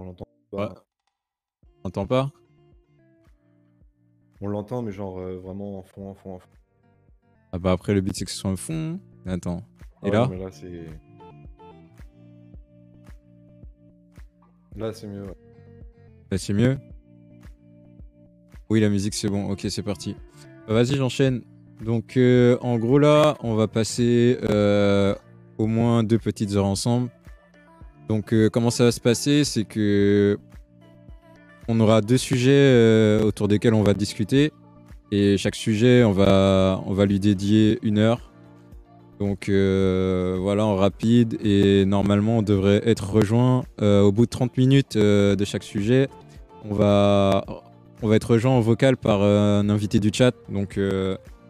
On l'entend Ouais. pas. On entend pas On l'entend, mais genre euh, vraiment en fond, en fond, en fond. Ah bah après le but c'est que ce soit un fond. Attends. Et Ah là ouais, mais là, c'est. Là, c'est mieux. ouais. Bah, c'est mieux. Oui, la musique, c'est bon. Ok, c'est parti. Bah, Vas-y, j'enchaîne. Donc, euh, en gros, là, on va passer euh, au moins deux petites heures ensemble. Donc, euh, comment ça va se passer C'est que on aura deux sujets euh, autour desquels on va discuter. Et chaque sujet, on va, lui dédier une heure. Donc euh, voilà, en rapide. Et normalement, on devrait être rejoint au bout de 30 minutes de chaque sujet. On va, être rejoint en vocal par un invité du chat. Donc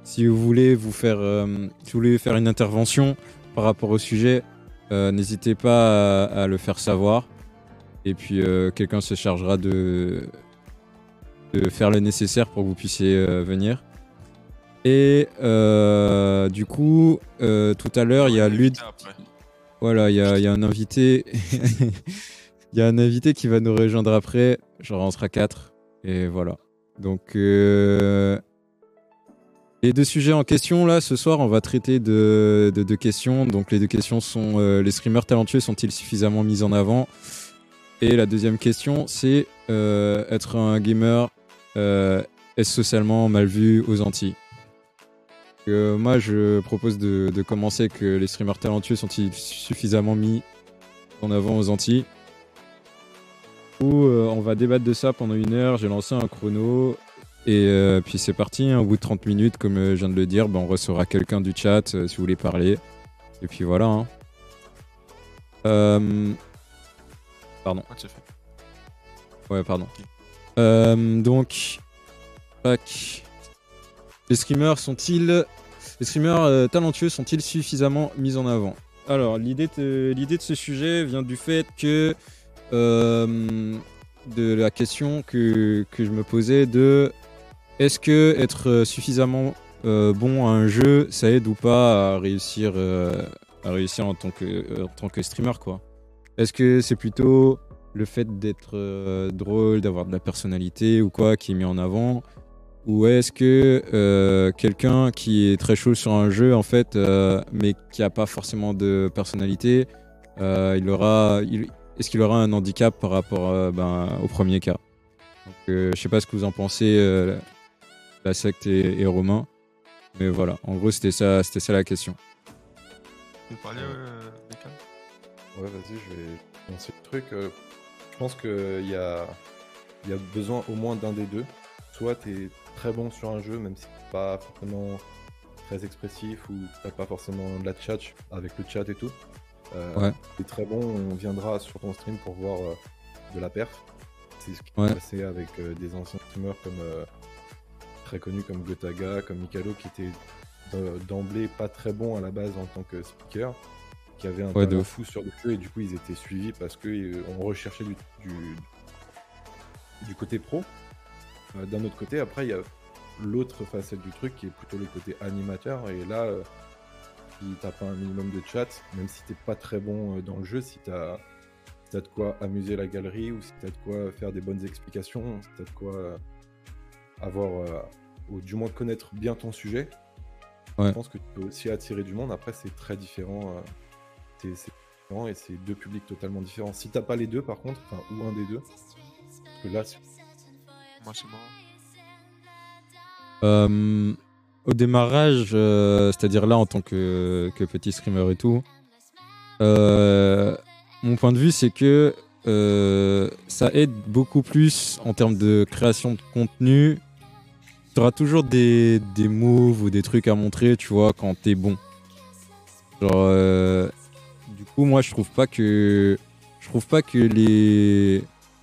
si vous voulez vous faire, si vous voulez faire une intervention par rapport au sujet, n'hésitez pas à, à le faire savoir. Et puis euh, quelqu'un se chargera de, de faire le nécessaire pour que vous puissiez euh, venir. Et euh, du coup, euh, tout à l'heure, il y a Lud. Voilà, il y a, il y a un invité. Il y a un invité qui va nous rejoindre après. Genre, on sera quatre. Et voilà. Donc, euh, les deux sujets en question, là, ce soir, on va traiter de, de deux questions. Donc, les deux questions sont euh, les streamers talentueux sont-ils suffisamment mis en avant? Et la deuxième question, c'est euh, être un gamer, euh, est-ce socialement mal vu aux Antilles? Moi, je propose de, commencer que les streamers talentueux sont-ils suffisamment mis en avant aux Antilles? Ou on va débattre de ça pendant une heure. J'ai lancé un chrono. Et euh, puis c'est parti, hein. au bout de 30 minutes, comme euh, je viens de le dire, ben, on recevra quelqu'un du chat euh, si vous voulez parler. Et puis voilà. hein. Pardon. Ouais, pardon. Donc, tac. les streamers sont-ils, les streamers talentueux sont-ils suffisamment mis en avant? Alors, l'idée de, l'idée de ce sujet vient du fait que de la question que, que je me posais de est-ce que être euh, suffisamment euh, bon à un jeu, ça aide ou pas à réussir, euh, en tant que, en streamer quoi? Est-ce que c'est plutôt le fait d'être drôle, d'avoir de la personnalité ou quoi qui est mis en avant? Ou est-ce que quelqu'un qui est très chaud sur un jeu, en fait, mais qui n'a pas forcément de personnalité, il aura, est-ce qu'il aura un handicap par rapport ben, au premier cas? Donc, Je sais pas ce que vous en pensez, la secte et, et Romain. Mais voilà, en gros, c'était ça, c'était ça la question. Vous parlez, euh, Mika Ouais, vas-y, je vais lancer le truc. Euh, je pense qu'il y a, il y a besoin au moins d'un des deux. Soit tu es très bon sur un jeu, même si t'es pas forcément très expressif ou t'as pas forcément de la chat avec le chat et tout. Euh, Ouais. T'es très bon, on viendra sur ton stream pour voir euh, de la perf. C'est ce qui Ouais. s'est passé avec euh, des anciens streamers comme euh, très connus comme Gotaga, comme Mikalo, qui étaient euh, d'emblée pas très bons à la base en tant que speaker, qui avaient un Ouais, de talent fou sur le jeu et du coup ils étaient suivis parce qu'on recherchait du, du, du côté pro. Euh, D'un autre côté, après il y a l'autre facette du truc qui est plutôt le côté animateur et là, euh, si t'as pas un minimum de chat, même si t'es pas très bon euh, dans le jeu, si t'as si t'as de quoi amuser la galerie ou si t'as de quoi faire des bonnes explications, si t'as de quoi euh, avoir, euh, ou du moins connaître bien ton sujet, Ouais. je pense que tu peux aussi attirer du monde. Après, c'est très différent. euh, c'est différent et c'est deux publics totalement différents. Si t'as pas les deux, par contre, enfin, ou un des deux, parce que là, c'est- Moi, c'est marrant. Euh, au démarrage, euh, c'est-à-dire là en tant que, que petit streamer et tout, euh, mon point de vue c'est que euh, ça aide beaucoup plus en termes de création de contenu. Tu auras toujours des, des moves ou des trucs à montrer, tu vois, quand t'es bon. Genre, euh, du coup, moi je trouve pas que je trouve pas que les,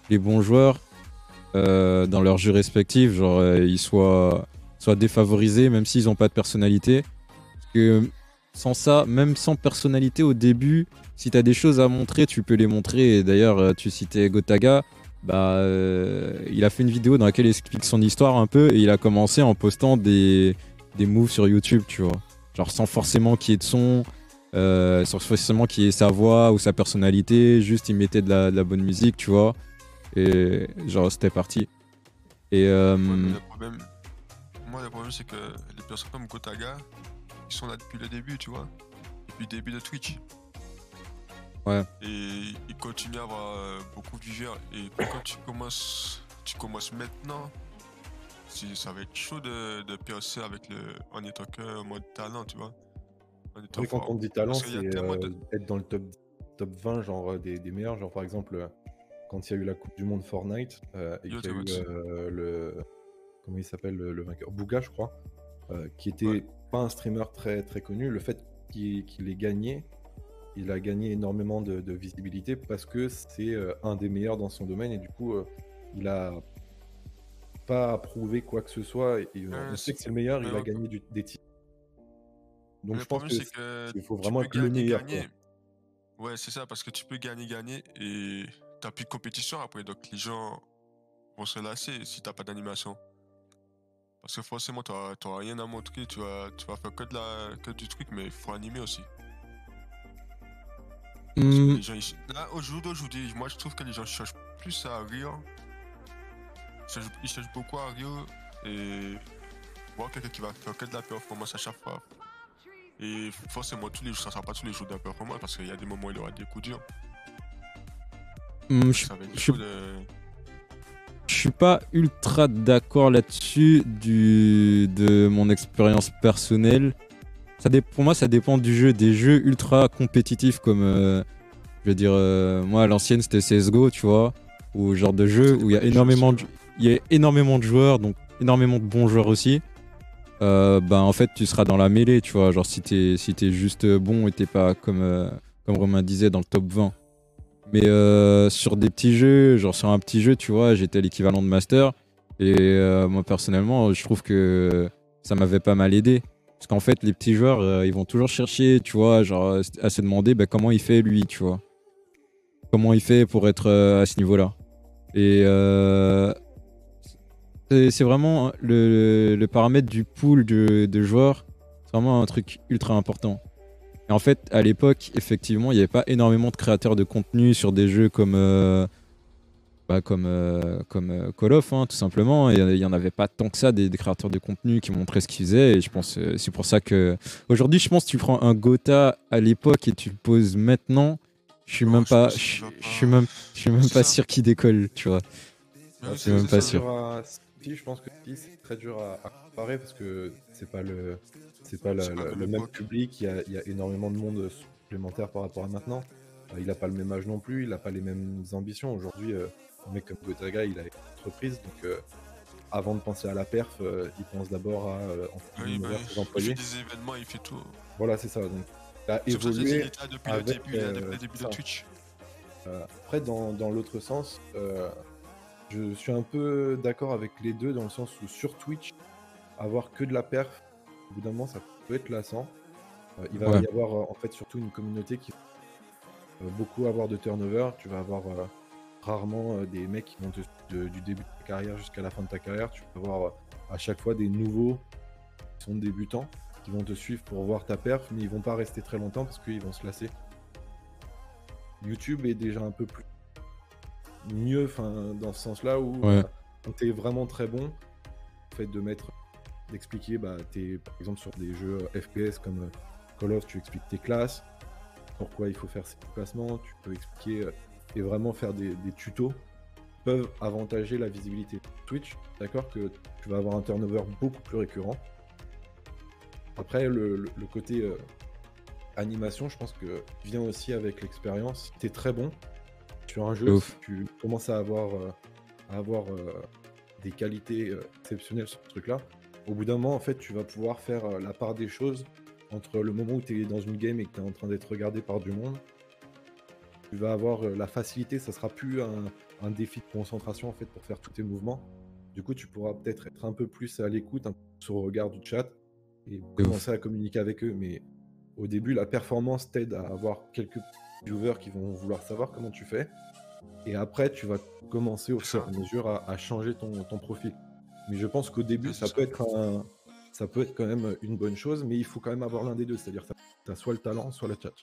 les bons joueurs euh, dans leurs jeux respectifs, genre euh, ils soient soient défavorisés, même s'ils n'ont pas de personnalité. Que sans ça, même sans personnalité au début, si tu as des choses à montrer, tu peux les montrer. Et d'ailleurs, tu citais Gotaga, bah, euh, il a fait une vidéo dans laquelle il explique son histoire un peu et il a commencé en postant des, des moves sur YouTube, tu vois. Genre sans forcément qu'il y ait de son, euh, sans forcément qu'il y ait sa voix ou sa personnalité, juste il mettait de la, bonne musique, tu vois. Et genre, c'était parti. Et. euh, moi, le problème, c'est que les personnes comme Gotaga, ils sont là depuis le début, tu vois. Depuis le début de Twitch. Ouais. Et ils continuent à avoir euh, beaucoup de viewers. Et quand tu commences, tu commences maintenant, ça va être chaud de, de percer avec le, en étant que en mode talent, tu vois. En étant Oui, quand on dit talent, c'est euh, de- être dans le top, top 20 genre, euh, des, des meilleurs. Genre, par exemple, euh, quand il y a eu la Coupe du Monde Fortnite euh, et qu'il y a eu euh, le. Comment il s'appelle le, le vainqueur? Bouga, je crois. euh, qui était Ouais. pas un streamer très, très connu. Le fait qu'il qu'il ait gagné, il a gagné énormément de, de visibilité parce que c'est euh, un des meilleurs dans son domaine et du coup, euh, il a pas prouvé quoi que ce soit. Et, et, euh, on sait que c'est le meilleur, il a gagné du- des titres. Donc le je pense que c'est que il faut vraiment être le gagner, meilleur. Ouais, c'est ça, parce que tu peux gagner, gagner et t'as plus de compétition après, donc les gens vont se lasser si t'as pas d'animation. Parce que forcément, t'auras rien à montrer, tu vas, tu vas faire que, de la, que du truc, mais il faut animer aussi. Gens, Là, au jour d'aujourd'hui, moi je trouve que les gens cherchent plus à rire. Ils cherchent, ils cherchent beaucoup à rire et voir quelqu'un qui va faire que de la performance à chaque fois. Et forcément, tous les jours, ça sera pas tous les jours de la performance parce qu'il y a des moments où il aura des coups durs. hmm, je je- de. je suis pas ultra d'accord là-dessus du de mon expérience personnelle. Ça pour moi, ça dépend du jeu. Des jeux ultra compétitifs comme, euh, je veux dire, euh, moi à l'ancienne c'était CS:GO, tu vois, ou genre de jeu où il y a énormément, de, il y a énormément de joueurs, donc énormément de bons joueurs aussi. Euh, bah en fait, tu seras dans la mêlée, tu vois. Genre si t'es si t'es juste bon et t'es pas comme comme Romain disait dans le top 20. Mais sur des petits jeux, genre sur un petit jeu, tu vois, j'étais l'équivalent de master. Et moi, personnellement, je trouve que ça m'avait pas mal aidé. Parce qu'en fait, les petits joueurs, euh, ils vont toujours chercher, tu vois, genre à se demander bah, comment il fait lui, tu vois. Comment il fait pour être euh, à ce niveau-là. Et euh, c'est vraiment le, paramètre du pool de, de joueurs. C'est vraiment un truc ultra important. Et en fait, à l'époque, effectivement, il n'y avait pas énormément de créateurs de contenu sur des jeux comme, euh, bah, comme, euh, comme euh, Call of, hein, tout simplement. Et il n'y en avait pas tant que ça, des, des créateurs de contenu qui montraient ce qu'ils faisaient. Et je pense euh, c'est pour ça que. Aujourd'hui, je pense que tu prends un Gotha à l'époque et tu le poses maintenant. Je suis même je pas, je, je suis pas- même, je suis même pas ça. sûr qu'il décolle, tu vois. Mais oui, c'est même pas sûr. à- Si, je pense que si, c'est très dur à, à comparer parce que c'est pas le, c'est pas la- C'est pas la- comme le même public. Il y, a, il y a énormément de monde supplémentaire par rapport à maintenant. Il a pas le même âge non plus. Il a pas les mêmes ambitions. Aujourd'hui, euh, un mec comme Gotaga, il a une entreprise. Donc, euh, avant de penser à la perf, euh, il pense d'abord à euh, Oui, bah ses Il fait employés. des événements, il fait tout. Voilà, c'est ça. Donc, il a il évolué. là depuis le avec, début, il est là depuis euh, le début de Twitch. Euh, après, dans, dans l'autre sens, euh, je suis un peu d'accord avec les deux dans le sens où sur Twitch, avoir que de la perf, au bout d'un moment, ça peut être lassant. Euh, il va Ouais. y avoir euh, en fait surtout une communauté qui va beaucoup avoir de turnover. Tu vas avoir euh, rarement euh, des mecs qui vont te de- du début de ta carrière jusqu'à la fin de ta carrière. Tu vas avoir euh, à chaque fois des nouveaux qui sont débutants qui vont te suivre pour voir ta perf, mais ils vont pas rester très longtemps parce qu'ils vont se lasser. YouTube est déjà un peu plus mieux enfin, dans ce sens-là où Ouais. euh, quand t'es vraiment très bon, le fait de mettre, d'expliquer, bah, t'es par exemple sur des jeux euh, FPS comme euh, Call of, tu expliques tes classes, pourquoi il faut faire ces déplacements, tu peux expliquer euh, et vraiment faire des, des tutos peuvent avantager la visibilité. Twitch, d'accord que tu vas avoir un turnover beaucoup plus récurrent. Après, le, le- le côté euh, animation, je pense que vient aussi avec l'expérience. Tu es très bon sur un jeu, ouf. tu commences à avoir, euh, à avoir euh, des qualités exceptionnelles sur ce truc-là. Au bout d'un moment, en fait, tu vas pouvoir faire la part des choses entre le moment où tu es dans une game et que tu es en train d'être regardé par du monde. Tu vas avoir euh, la facilité, ça sera plus un, un défi de concentration en fait pour faire tous tes mouvements. Du coup, tu pourras peut-être être un peu plus à l'écoute, un peu sur le regard du chat et commencer à communiquer avec eux. Mais au début, la performance t'aide à avoir quelques viewers qui vont vouloir savoir comment tu fais. Et après, tu vas commencer au fur et à mesure à, à changer ton, ton profil. Mais je pense qu'au début, ça peut être un, ça peut être quand même une bonne chose, mais il faut quand même avoir l'un des deux. C'est-à-dire que tu as soit le talent, soit le chat.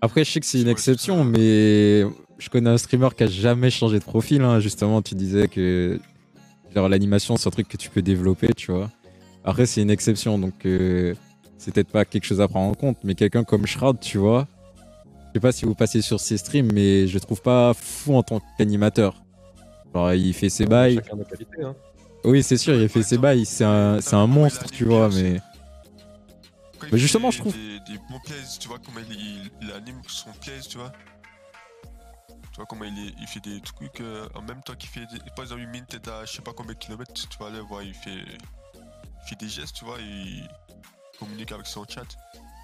Après, je sais que c'est une exception, mais je connais un streamer qui a jamais changé de profil. hein. Justement, tu disais que genre l'animation, c'est un truc que tu peux développer, tu vois. Après, c'est une exception, donc euh, c'est peut-être pas quelque chose à prendre en compte. Mais quelqu'un comme Shroud, tu vois, je sais pas si vous passez sur ses streams, mais je le trouve pas fou en tant qu'animateur. Genre, il fait ses bails. Chacun. Hein. Oui, c'est sûr, il fait ses bails. C'est un, c'est un monstre, tu vois, mais. Mais justement, je trouve- Des, des bons plays, tu vois comment il, il, il anime son plays, tu vois. Tu vois comment il, fait des trucs euh, en même temps qu'il fait des. Par exemple, il mine à je sais pas combien de kilomètres, tu vas aller voir, il fait, il fait des gestes, tu vois, il communique avec son chat.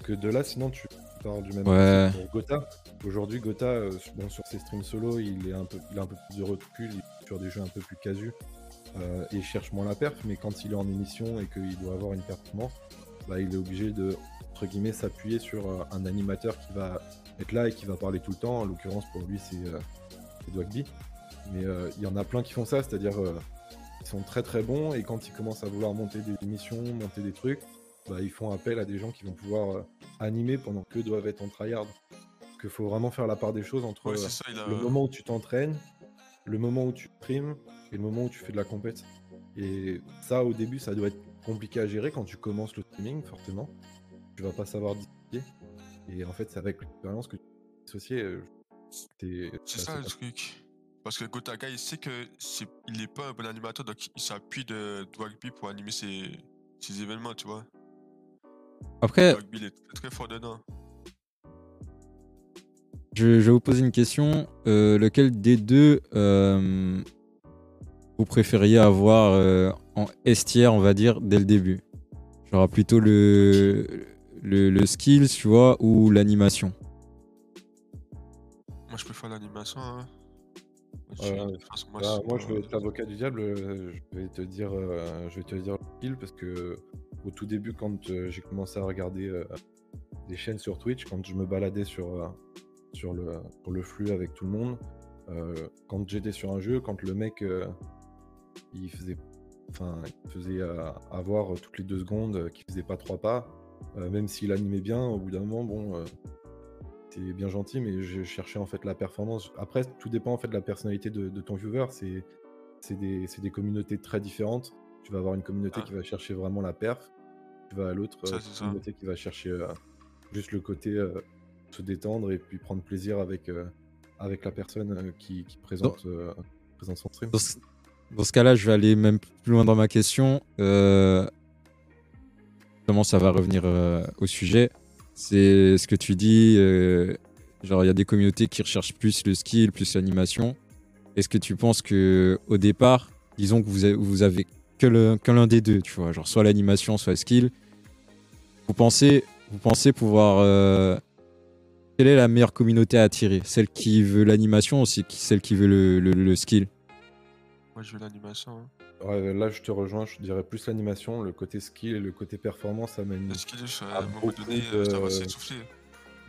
Que de là, sinon, tu parles du même Ouais. pour Gotha. Aujourd'hui, Gotha, euh, bon, sur ses streams solo, il, est un peu, il a un peu plus de recul, il est sur des jeux un peu plus casus. euh, et il cherche moins la perf, mais quand il est en émission et qu'il doit avoir une performance, bah, il est obligé de, entre guillemets, s'appuyer sur euh, un animateur qui va être là et qui va parler tout le temps. En l'occurrence, pour lui, c'est euh, Dwagby. Mais euh, il y en a plein qui font ça, c'est-à-dire ils sont très très bons et quand ils commencent à vouloir monter des émissions, monter des trucs, bah, ils font appel à des gens qui vont pouvoir euh, animer pendant que doivent être en tryhard. Parce qu'il faut vraiment faire la part des choses entre Ouais, c'est ça, il a. le moment où tu t'entraînes, le moment où tu primes et le moment où tu fais de la compète. Et ça, au début, ça doit être compliqué à gérer quand tu commences le streaming, forcément. Tu vas pas savoir dissocier. Et en fait, c'est avec l'expérience que tu dissocier. euh, t'es- C'est bah, ça le truc. Parce que Gotaga, il sait que c'est, il est pas un bon animateur, donc il s'appuie de Dwagby pour animer ses, ses événements, tu vois. Après, Dwagby, il est très, très fort dedans. je, je vais vous poser une question. Euh, lequel des deux euh, vous préfériez avoir euh, en estière, on va dire, dès le début Genre plutôt le, le, le skills, tu vois, ou l'animation Moi, je préfère l'animation. Hein. Moi, je- moi, Bah, moi, vais être l'avocat du diable. euh, Je vais te dire, euh, je vais te dire le skill parce que au tout début, quand euh, j'ai commencé à regarder euh, des chaînes sur Twitch, quand je me baladais sur euh, sur le sur le flux avec tout le monde, euh, quand j'étais sur un jeu, quand le mec euh, il faisait, enfin, il faisait euh, avoir toutes les deux secondes, euh, qu'il faisait pas trois pas, euh, même s'il animait bien, au bout d'un moment, bon. euh, c'est bien gentil, mais je cherchais en fait la performance. Après, tout dépend en fait de la personnalité de, de ton viewer. C'est c'est des, c'est des communautés très différentes. Tu vas avoir une communauté Ah. qui va chercher vraiment la perf. Tu vas à l'autre euh, communauté qui va chercher euh, juste le côté euh, se détendre et puis prendre plaisir avec, euh, avec la personne euh, qui, qui présente, euh, présente son stream. Dans dans ce cas-là, je vais aller même plus loin dans ma question. Euh, Comment ça va revenir euh, au sujet? C'est ce que tu dis. euh, genre, il y a des communautés qui recherchent plus le skill, plus l'animation. Est-ce que tu penses que au départ, disons que vous avez, vous avez que l'un des deux, tu vois, genre soit l'animation, soit le skill. Vous pensez, vous pensez pouvoir quelle est la meilleure communauté à attirer? Celle qui veut l'animation ou celle qui veut le skill Moi, je veux l'animation. hein. Ouais, là, je te rejoins. Je dirais plus l'animation, le côté skill et le côté performance amène Le skill, je- à un moment beaucoup donné, euh, ça va de- s'essouffler.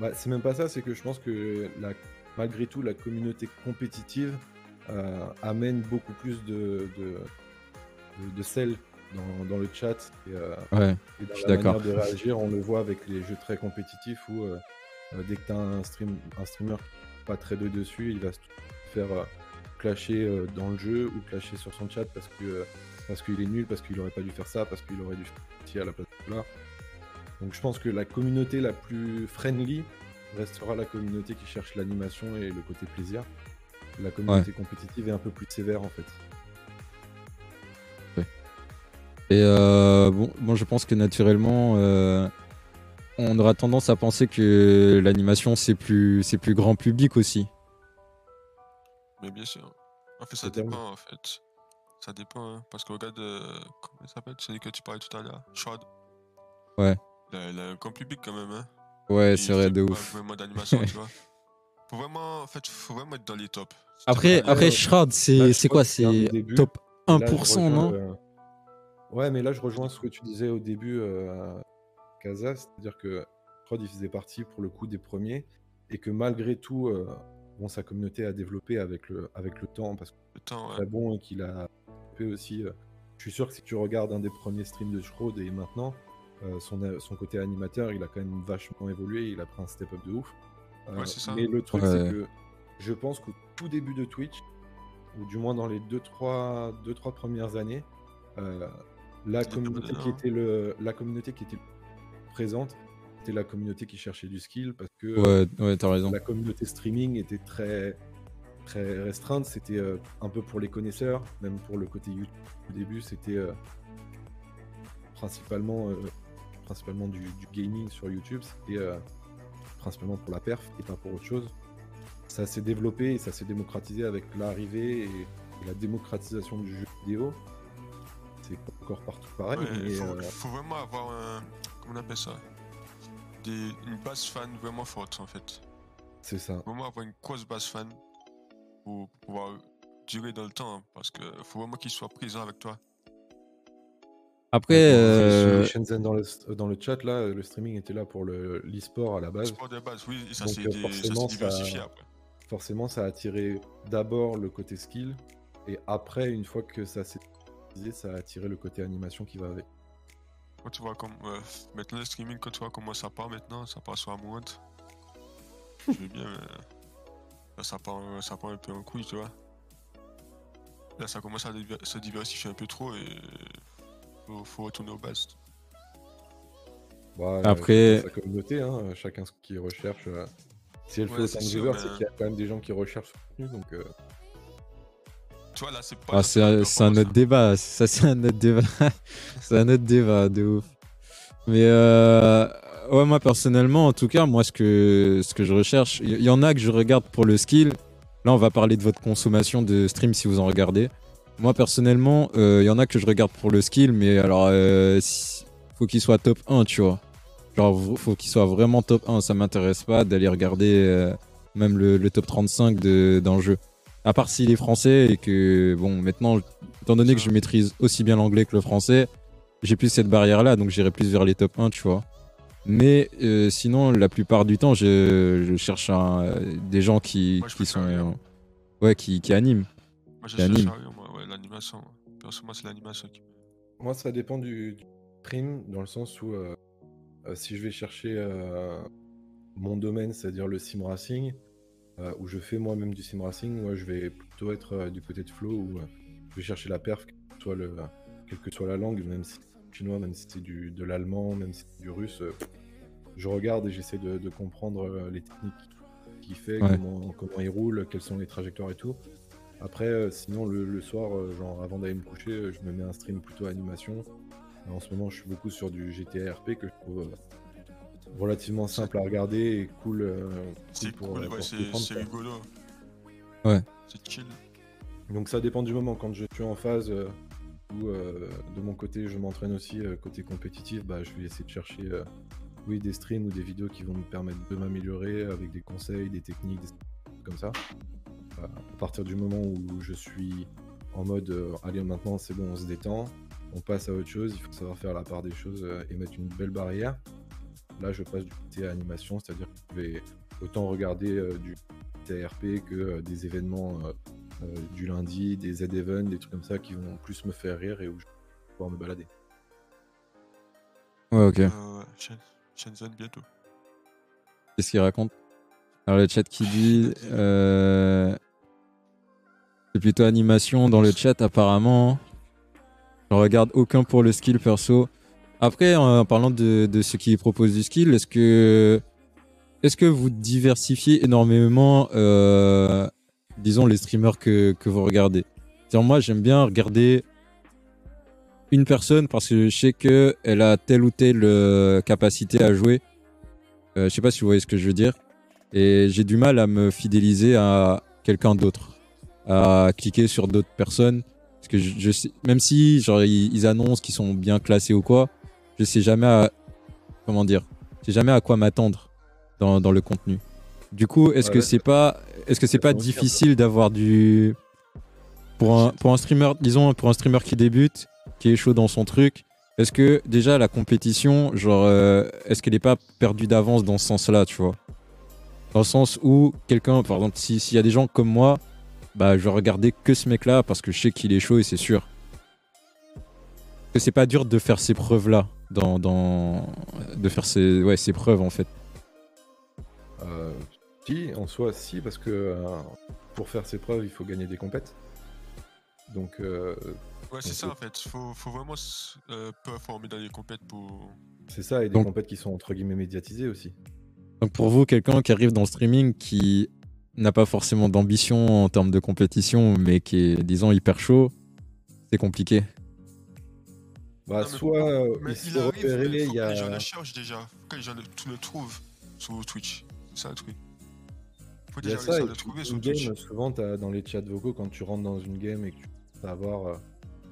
Bah, c'est même pas ça, c'est que je pense que la, malgré tout, la communauté compétitive euh, amène beaucoup plus de, de, de, de sel dans, dans le chat et, euh, Ouais. et dans je suis la d'accord. manière de réagir. On le voit avec les jeux très compétitifs où euh, euh, dès que tu as un, stream, un streamer pas très de dessus, il va se faire euh, clasher euh, dans le jeu ou clasher sur son chat parce que euh, parce qu'il est nul, parce qu'il aurait pas dû faire ça, parce qu'il aurait dû faire ci à la place de là. Donc je pense que la communauté la plus friendly restera la communauté qui cherche l'animation et le côté plaisir. La communauté compétitive est un peu plus sévère en fait. Et euh, bon, moi je pense que naturellement, euh, on aura tendance à penser que l'animation c'est plus, c'est plus grand public aussi. Mais bien sûr. En fait, ça dépend, en fait. Ça dépend, hein. Parce que regarde, euh, comment il s'appelle Celui que tu parlais tout à l'heure. Shroud. Ouais. Il a, il a un grand public quand même, hein. Ouais, c'est vrai de ouf. vraiment d'animation, tu vois. Faut vraiment, en fait, faut vraiment être dans les tops. Après, après tops, Shroud, c'est crois quoi c'est top Et là, je 1%, rejoins non? le- Ouais, mais là, je rejoins ce que tu disais au début, euh, Kaza, c'est-à-dire que Prod, il faisait partie pour le coup des premiers, et que malgré tout, euh, bon, sa communauté a développé avec le, avec le temps, parce qu'il le temps, est ouais. très bon et qu'il a développé aussi. euh, je suis sûr que si tu regardes un des premiers streams de Shroud et maintenant, euh, son, son côté animateur, il a quand même vachement évolué, il a pris un step-up de ouf. Euh, Ouais, c'est ça. Mais le truc, Ouais. c'est que je pense qu'au tout début de Twitch, ou du moins dans les 2-3 deux, trois premières années, euh, la, communauté qui était le, la communauté qui était présente, c'était la communauté qui cherchait du skill parce que euh, Ouais, ouais, t'as raison. la communauté streaming était très, très restreinte. C'était euh, un peu pour les connaisseurs, même pour le côté YouTube. Au début, c'était euh, principalement, euh, principalement du, du gaming sur YouTube. C'était euh, principalement pour la perf et pas pour autre chose. Ça s'est développé et ça s'est démocratisé avec l'arrivée et la démocratisation du jeu vidéo. C'est pas encore partout pareil, Ouais, mais faut, euh, faut vraiment avoir un. Comment on appelle ça? Des, Une base fan vraiment forte en fait. c'est ça. Vraiment avoir une grosse base fan pour, pouvoir durer dans le temps. hein, parce que faut vraiment qu'ils soient présents avec toi. Après, euh, Shenzhen dans le, dans le chat, là, le streaming était là pour le- l'e-sport à la base. Sport de base, oui, et ça Donc, c'est des- ça, c'est forcément, ça- diversifié après. forcément, ça a attiré d'abord le côté skill, et après, une fois que ça s'est utilisé, ça a attiré le côté animation qui va avec. Quand tu vois comme. euh, maintenant le streaming, quand tu vois comment ça part maintenant, ça part sur Amount. Je veux bien, mais. Là, ça part, euh, ça part un peu en couille, tu vois. Là, ça commence à se diversifier un peu trop et. Faut, faut retourner aux bases. Bah, Après- sa communauté, hein, chacun ce qu'il recherche. euh. Si elle Ouais, fait autant c'est de sûr, viewers, mais- c'est qu'il y a quand même des gens qui recherchent ce contenu, donc euh, Là, c'est ah, c'est un, autre débat. Ça, c'est un autre débat. c'est un autre débat de ouf. Mais euh, ouais, moi personnellement, en tout cas, moi, ce que, ce que je recherche, il y, y en a que je regarde pour le skill. Là, on va parler de votre consommation de stream si vous en regardez. Moi, personnellement, euh, il y en a que je regarde pour le skill, mais alors, euh, faut qu'il soit top 1, tu vois. Genre, faut qu'il soit vraiment top 1. Ça m'intéresse pas d'aller regarder euh, même le, le top 35 de- d'un jeu. À part s'il est français et que, bon, maintenant, étant donné que je maîtrise aussi bien l'anglais que le français, j'ai plus cette barrière-là, donc j'irai plus vers les top 1, tu vois. Mais euh, sinon, la plupart du temps, je, je cherche un- des gens qui, Moi, qui sont. rien. Ouais, qui, qui animent. Moi, je C'est cherche anime. à rien, moi, ouais, l'animation. ouais. Perso, moi, c'est l'animation qui. moi, ça dépend du, du stream, dans le sens où euh, euh, si je vais chercher euh, mon domaine, c'est-à-dire le sim racing, euh, où je fais moi-même du sim racing, moi, je vais plutôt être euh, du côté de Flow, où euh, je vais chercher la perf, quelle que soit, le, quelle que soit la langue, même si c'est chinois, même si c'est du, de l'allemand, même si c'est du russe. je regarde et j'essaie de, de comprendre les techniques qu'il fait, Ouais. comment, comment il roule, quelles sont les trajectoires et tout. Après, sinon, le, le soir, genre avant d'aller me coucher, je me mets un stream plutôt animation. En ce moment, je suis beaucoup sur du GTA RP que je trouve relativement simple à regarder et cool, euh, C'est pour, cool, euh, ouais, c'est rigolo. Ouais. C'est chill. Donc ça dépend du moment. Quand je suis en phase euh, où euh, de mon côté je m'entraîne aussi euh, côté compétitif, bah, je vais essayer de chercher euh, oui, des streams ou des vidéos qui vont me permettre de m'améliorer avec des conseils, des techniques, des trucs comme ça. Euh, à partir du moment où je suis en mode euh, allez maintenant c'est bon on se détend, on passe à autre chose, il faut savoir faire la part des choses et mettre une belle barrière. Là je passe du côté animation, c'est-à-dire que je vais autant regarder euh, du TRP que euh, des événements euh, euh, du lundi, des Z-Events, des trucs comme ça qui vont plus me faire rire et où je vais pouvoir me balader. Ouais, ok. Euh, Shenzhen bientôt. Qu'est-ce qu'il raconte? Alors, le chat qui dit. euh, C'est plutôt animation dans le chat, apparemment. Je regarde aucun pour le skill perso. Après, en parlant de, ceux qui proposent du skill, est-ce que. Est-ce que vous diversifiez énormément, euh, disons, les streamers que, vous regardez? Moi, j'aime bien regarder une personne parce que je sais qu'elle a telle ou telle euh, capacité à jouer. Euh, je sais pas si vous voyez ce que je veux dire. Et j'ai du mal à me fidéliser à quelqu'un d'autre, à cliquer sur d'autres personnes. Parce que même si ils annoncent qu'ils sont bien classés ou quoi, je sais jamais à, comment dire, je sais jamais à quoi m'attendre dans, dans le contenu. Du coup, est-ce Ouais, que c'est pas, est-ce que c'est pas difficile d'avoir du, pour un, pour un streamer, disons pour un streamer qui débute, qui est chaud dans son truc, est-ce que déjà la compétition, genre, euh, est-ce qu'elle n'est pas perdue d'avance dans ce sens-là, tu vois? Dans le sens où quelqu'un, par exemple, si- s'il y a des gens comme moi, bah je vais regarder que ce mec-là parce que je sais qu'il est chaud et c'est sûr. Que c'est pas dur de faire ces preuves-là, dans, dans, de faire ces, ouais, ces preuves en fait. Euh, Si, en soi, si, parce que euh, pour faire ses preuves, il faut gagner des compètes. Donc, euh, Ouais, c'est ça en fait. Faut, faut vraiment euh, performer dans les compètes pour. c'est ça, et des Donc- compètes qui sont entre guillemets médiatisées aussi. Donc pour vous, quelqu'un qui arrive dans le streaming qui n'a pas forcément d'ambition en termes de compétition, mais qui est, disons, hyper chaud, c'est compliqué. Bah, Non, mais- soit euh, Mais il il arrive, repérer, il faut y que les gens a. le cherchent déjà. Faut que les gens le, le trouvent sur Twitch. C'est ça le truc. Faut a déjà ça, le trouver sur Twitch. game, souvent, t'as dans les chats vocaux, quand tu rentres dans une game et que tu à avoir, euh,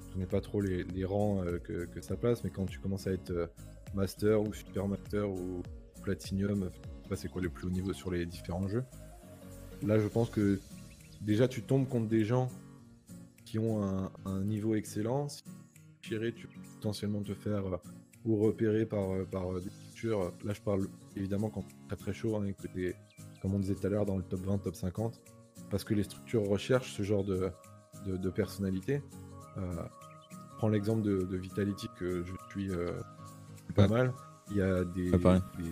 je connais pas trop les, les rangs euh, que, que ça place, mais quand tu commences à être euh, master ou super master ou platinum, je sais pas c'est quoi le plus haut niveau sur les différents jeux. Là, je pense que déjà tu tombes contre des gens qui ont un, un niveau excellent. Si tu tirais, tu peux potentiellement te faire euh, ou repérer par, euh, par euh, des structures. Là, je parle évidemment quand c'est très très chaud hein, et que t'es comme on disait tout à l'heure, dans le top 20, top 50, parce que les structures recherchent ce genre de, de, de personnalité. Je prends l'exemple de, de Vitality que je suis pas mal. Il y a des, des,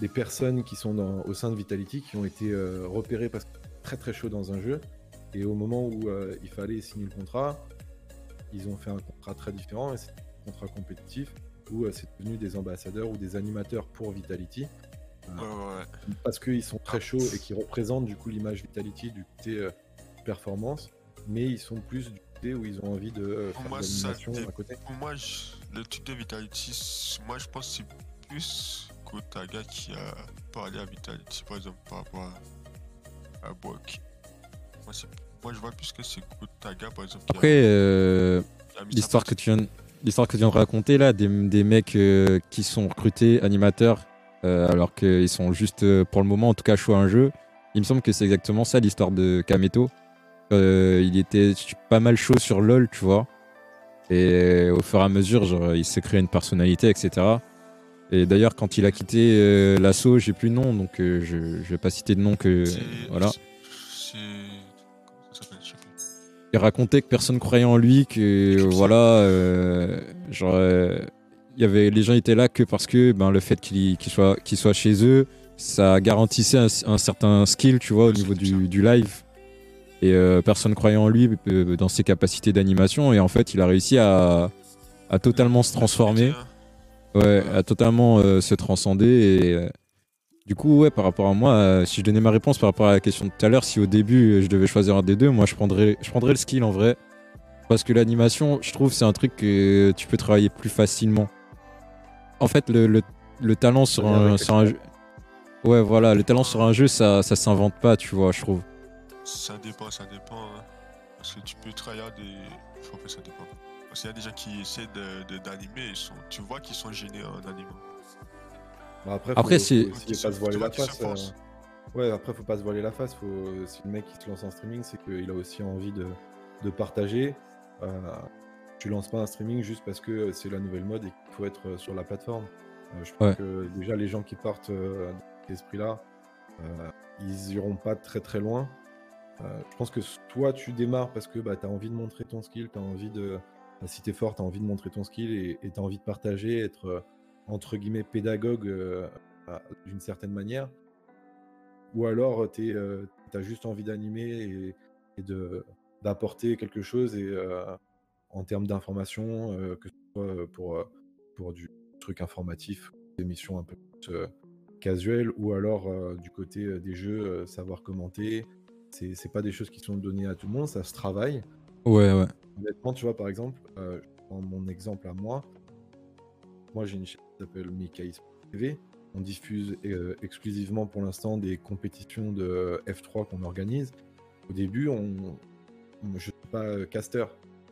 des personnes qui sont dans- au sein de Vitality qui ont été repérées parce que très très chaud dans un jeu. Et au moment où euh, il fallait signer le contrat, ils ont fait un contrat très différent et c'est un contrat compétitif où euh, c'est devenu des ambassadeurs ou des animateurs pour Vitality ouais, ouais. parce qu'ils sont très chauds et qui représentent du coup l'image Vitality du côté euh, performance, mais ils sont plus du côté où ils ont envie de euh, faire moi, de l'animation à côté. Pour moi, je- le truc de Vitality, moi je pense que c'est plus Kotaga qui a parlé à Vitality, par exemple, par rapport à, à Brock. Moi, c'est- moi, je vois plus que c'est Kotaga, par exemple, Après, euh, l'histoire que tu viens, l'histoire que tu viens de raconter là, des, des mecs euh, qui sont recrutés animateurs euh, alors qu'ils sont juste euh, pour le moment en tout cas chauds à un jeu. Il me semble que c'est exactement ça l'histoire de Kameto. Il était pas mal chaud sur LoL, tu vois. Et au fur et à mesure, genre, il s'est créé une personnalité, etc. Et d'ailleurs, quand il a quitté l'assaut, j'ai plus de nom, donc je, je vais pas citer de nom que voilà. C'est. Il racontait que personne croyait en lui, que voilà, euh, genre, euh, y avait, les gens étaient là que parce que ben, le fait qu'il qu'il soit, qu'il soit chez eux, ça garantissait un, un certain skill, tu vois, au niveau du, du live. Et euh, personne croyait en lui euh, dans ses capacités d'animation, et en fait, il a réussi à, à totalement se transformer. Ouais, à totalement se transcender. Et du coup, ouais, par rapport à moi, euh, si je donnais ma réponse par rapport à la question de tout à l'heure, si au début euh, je devais choisir un des deux, moi je prendrais, je prendrais le skill en vrai. Parce que l'animation, je trouve, c'est un truc que tu peux travailler plus facilement. En fait, le, le, le talent sur un, avec sur un jeu. Ouais, voilà, le talent sur un jeu, ça, ça s'invente pas, tu vois, je trouve. Ça dépend, ça dépend. hein. Parce que tu peux tryhard des. Enfin, en fait, ça dépend. Parce qu'il y a des gens qui essaient de- de- d'animer, ils sont... tu vois qu'ils sont gênés en animant. Bon, après, Après, faut, c'est- euh. Ouais, après, faut pas se voiler la face. Faut... Si le mec il se lance en streaming, c'est qu'il a aussi envie de, de partager. Euh, tu lances pas un streaming juste parce que c'est la nouvelle mode et qu'il faut être euh, sur la plateforme. Euh, je pense Ouais. que déjà, les gens qui partent euh, dans cet esprit-là, euh, ils iront pas très très loin. Euh, je pense que toi, tu démarres parce que bah, tu as envie de montrer ton skill, tu as envie de. bah, si tu es fort, tu as envie de montrer ton skill et tu as envie de partager, être euh, entre guillemets pédagogue euh, d'une certaine manière. Ou alors, tu as juste envie d'animer et, et de d'apporter quelque chose et, euh, en termes d'information, euh, que ce soit euh, pour, euh, pour du truc informatif, des émissions un peu plus euh, casuelles, ou alors euh, du côté euh, des jeux, euh, savoir commenter. C'est c'est pas des choses qui sont données à tout le monde, ça se travaille. Ouais, ouais. Honnêtement, tu vois, par exemple, euh, je prends mon exemple à moi. Moi, j'ai une chaîne qui s'appelle Mickey TV. On diffuse euh, exclusivement pour l'instant des compétitions de F3 qu'on organise. Au début, on, on- je ne suis pas euh, caster.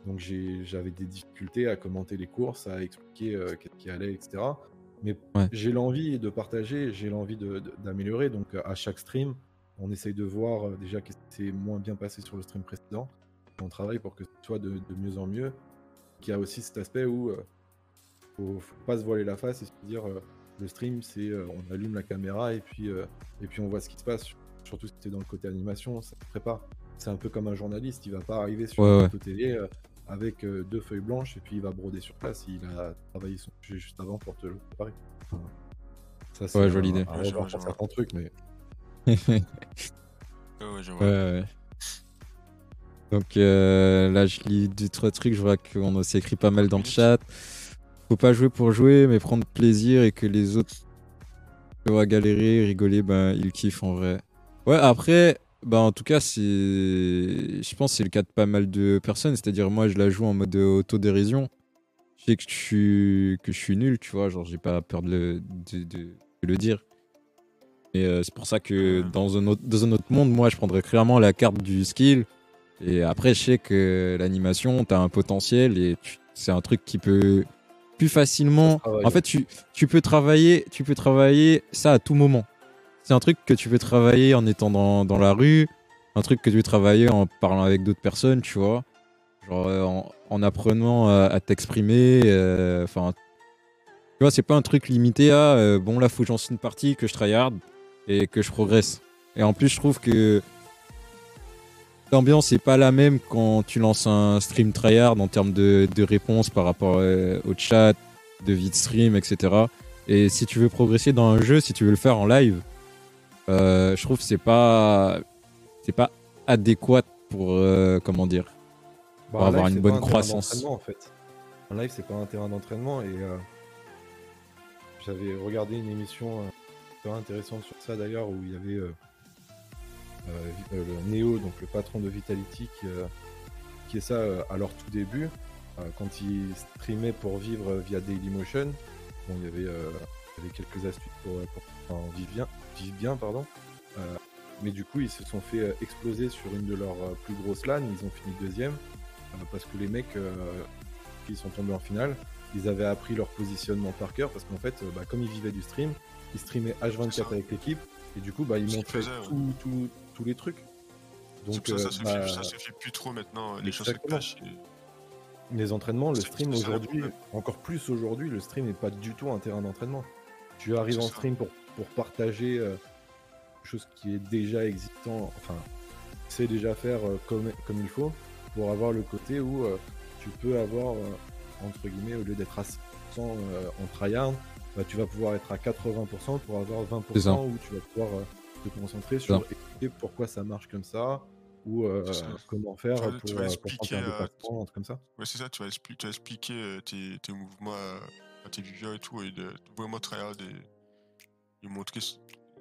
Donc, j'avais des difficultés à commenter les courses, à expliquer euh, qu'est-ce qui allait, etc. Mais Ouais. j'ai l'envie de partager, j'ai l'envie d'améliorer. Donc, à chaque stream, on essaye de voir euh, déjà qu'est-ce qui s'est moins bien passé sur le stream précédent on travaille pour que ce soit de, de mieux en mieux. Qu'il y a aussi cet aspect où euh, faut, faut pas se voiler la face et se dire euh, le stream c'est euh, on allume la caméra et puis euh, et puis on voit ce qui se passe. Surtout si tu es dans le côté animation, ça ferait pas. C'est un peu comme un journaliste, il va pas arriver sur Ouais, un ouais. plateau télé euh, avec euh, deux feuilles blanches et puis il va broder sur place. Il a travaillé son sujet juste avant pour te le préparer. Ça, c'est Ouais, un- jolie idée. un Ouais, je vois, revoir je pour vois. certains trucs, mais Ouais, ouais, je vois. Ouais, ouais. Donc euh, là, je lis deux, trois trucs. Je vois qu'on s'écrit pas mal dans le chat. Faut pas jouer pour jouer, mais prendre plaisir et que les autres voient galérer, rigoler, ben ils kiffent en vrai. Ouais, après, bah en tout cas, c'est. Je pense c'est le cas de pas mal de personnes. C'est-à-dire, moi, je la joue en mode autodérision. Je sais que je suis, que je suis nul, tu vois. Genre, j'ai pas peur de le, de, de- de le dire. Et euh, c'est pour ça que dans un, autre, dans un autre monde, moi, je prendrais clairement la carte du skill. Et après, je sais que l'animation, t'as un potentiel et c'est un truc qui peut plus facilement. En fait, tu, tu peux travailler, tu peux travailler ça à tout moment. C'est un truc que tu peux travailler en étant dans, dans la rue, un truc que tu peux travailler en parlant avec d'autres personnes, tu vois. Genre euh, en, en apprenant à, à t'exprimer. euh, Enfin, tu vois, c'est pas un truc limité à euh, bon, là, faut que j'en une partie, que je tryhard et que je progresse. Et en plus, je trouve que l'ambiance est pas la même quand tu lances un stream tryhard en termes de, de réponses par rapport euh, au chat, de vie de stream, etc. Et si tu veux progresser dans un jeu, si tu veux le faire en live, euh, je trouve que c'est pas c'est pas adéquat pour euh, comment dire Bah, Pour un avoir live, une bonne un croissance. En fait. Live, c'est pas un terrain d'entraînement. Et euh, j'avais regardé une émission super intéressante sur ça d'ailleurs, où il y avait le Neo, donc le patron de Vitality, qui, euh, qui est ça euh, à leur tout début, euh, quand il streamait pour vivre euh, via Dailymotion. Bon, il y avait, euh, il y avait quelques astuces pour, euh, pour enfin, vivre bien, vivre bien, pardon. Euh, mais du coup, ils se sont fait euh, exploser sur une de leurs euh, plus grosses LAN. Ils ont fini deuxième euh, parce que les mecs euh, qui sont tombés en finale, ils avaient appris leur positionnement par cœur parce qu'en fait, euh, bah, comme ils vivaient du stream, ils streamaient C'est H24 ça. avec l'équipe et du coup, bah, ils montraient tout- tout- tous les trucs. Donc, ça, euh, ça, se bah, fait, ça se fait plus trop maintenant. Les choses se les entraînements, le stream aujourd'hui, encore plus aujourd'hui, le stream n'est pas du tout un terrain d'entraînement. Tu arrives en stream pour, pour partager euh, quelque chose qui est déjà existant, enfin, c'est déjà faire euh, comme, comme il faut, pour avoir le côté où euh, tu peux avoir, euh, entre guillemets, au lieu d'être à 100% euh, en tryhard, bah, tu vas pouvoir être à 80% pour avoir C'est ça. 20% où tu vas pouvoir euh, te concentrer sur expliquer pourquoi ça marche comme ça, ou euh, ça. comment faire Tu vas- pour, tu vas euh, pour expliquer, euh, un truc comme ça. Ouais, c'est ça, tu vas, expli- tu vas expliquer tes, tes mouvements à, tes viewers et tout, et de vraiment tryhard et, et montrer,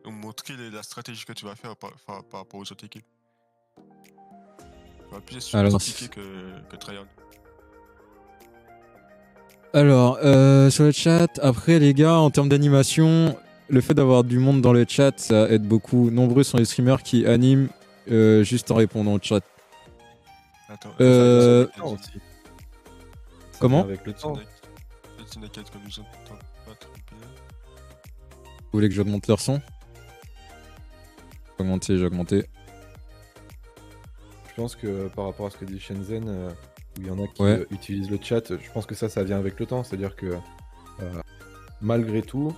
montrer les- la stratégie que tu vas faire par, par, par rapport aux autres équipes. Tu vas plus expliquer que, que tryhard. Alors, euh, sur le chat, après les gars, en termes d'animation, le fait d'avoir du monde dans le chat, ça aide beaucoup. Nombreux sont les streamers qui animent euh, juste en répondant au chat. Attends, Euh, Ça vient avec le aussi. Ça Comment Avec le temps. Peut-être une que nous entendons pas tromper. Vous voulez que j'augmente leur son? J'ai augmenté, j'ai augmenté. Je pense que par rapport à ce que dit Shenzhen, euh, où il y en a qui Ouais. euh, utilisent le chat, je pense que ça, ça vient avec le temps. C'est-à-dire que euh, malgré tout,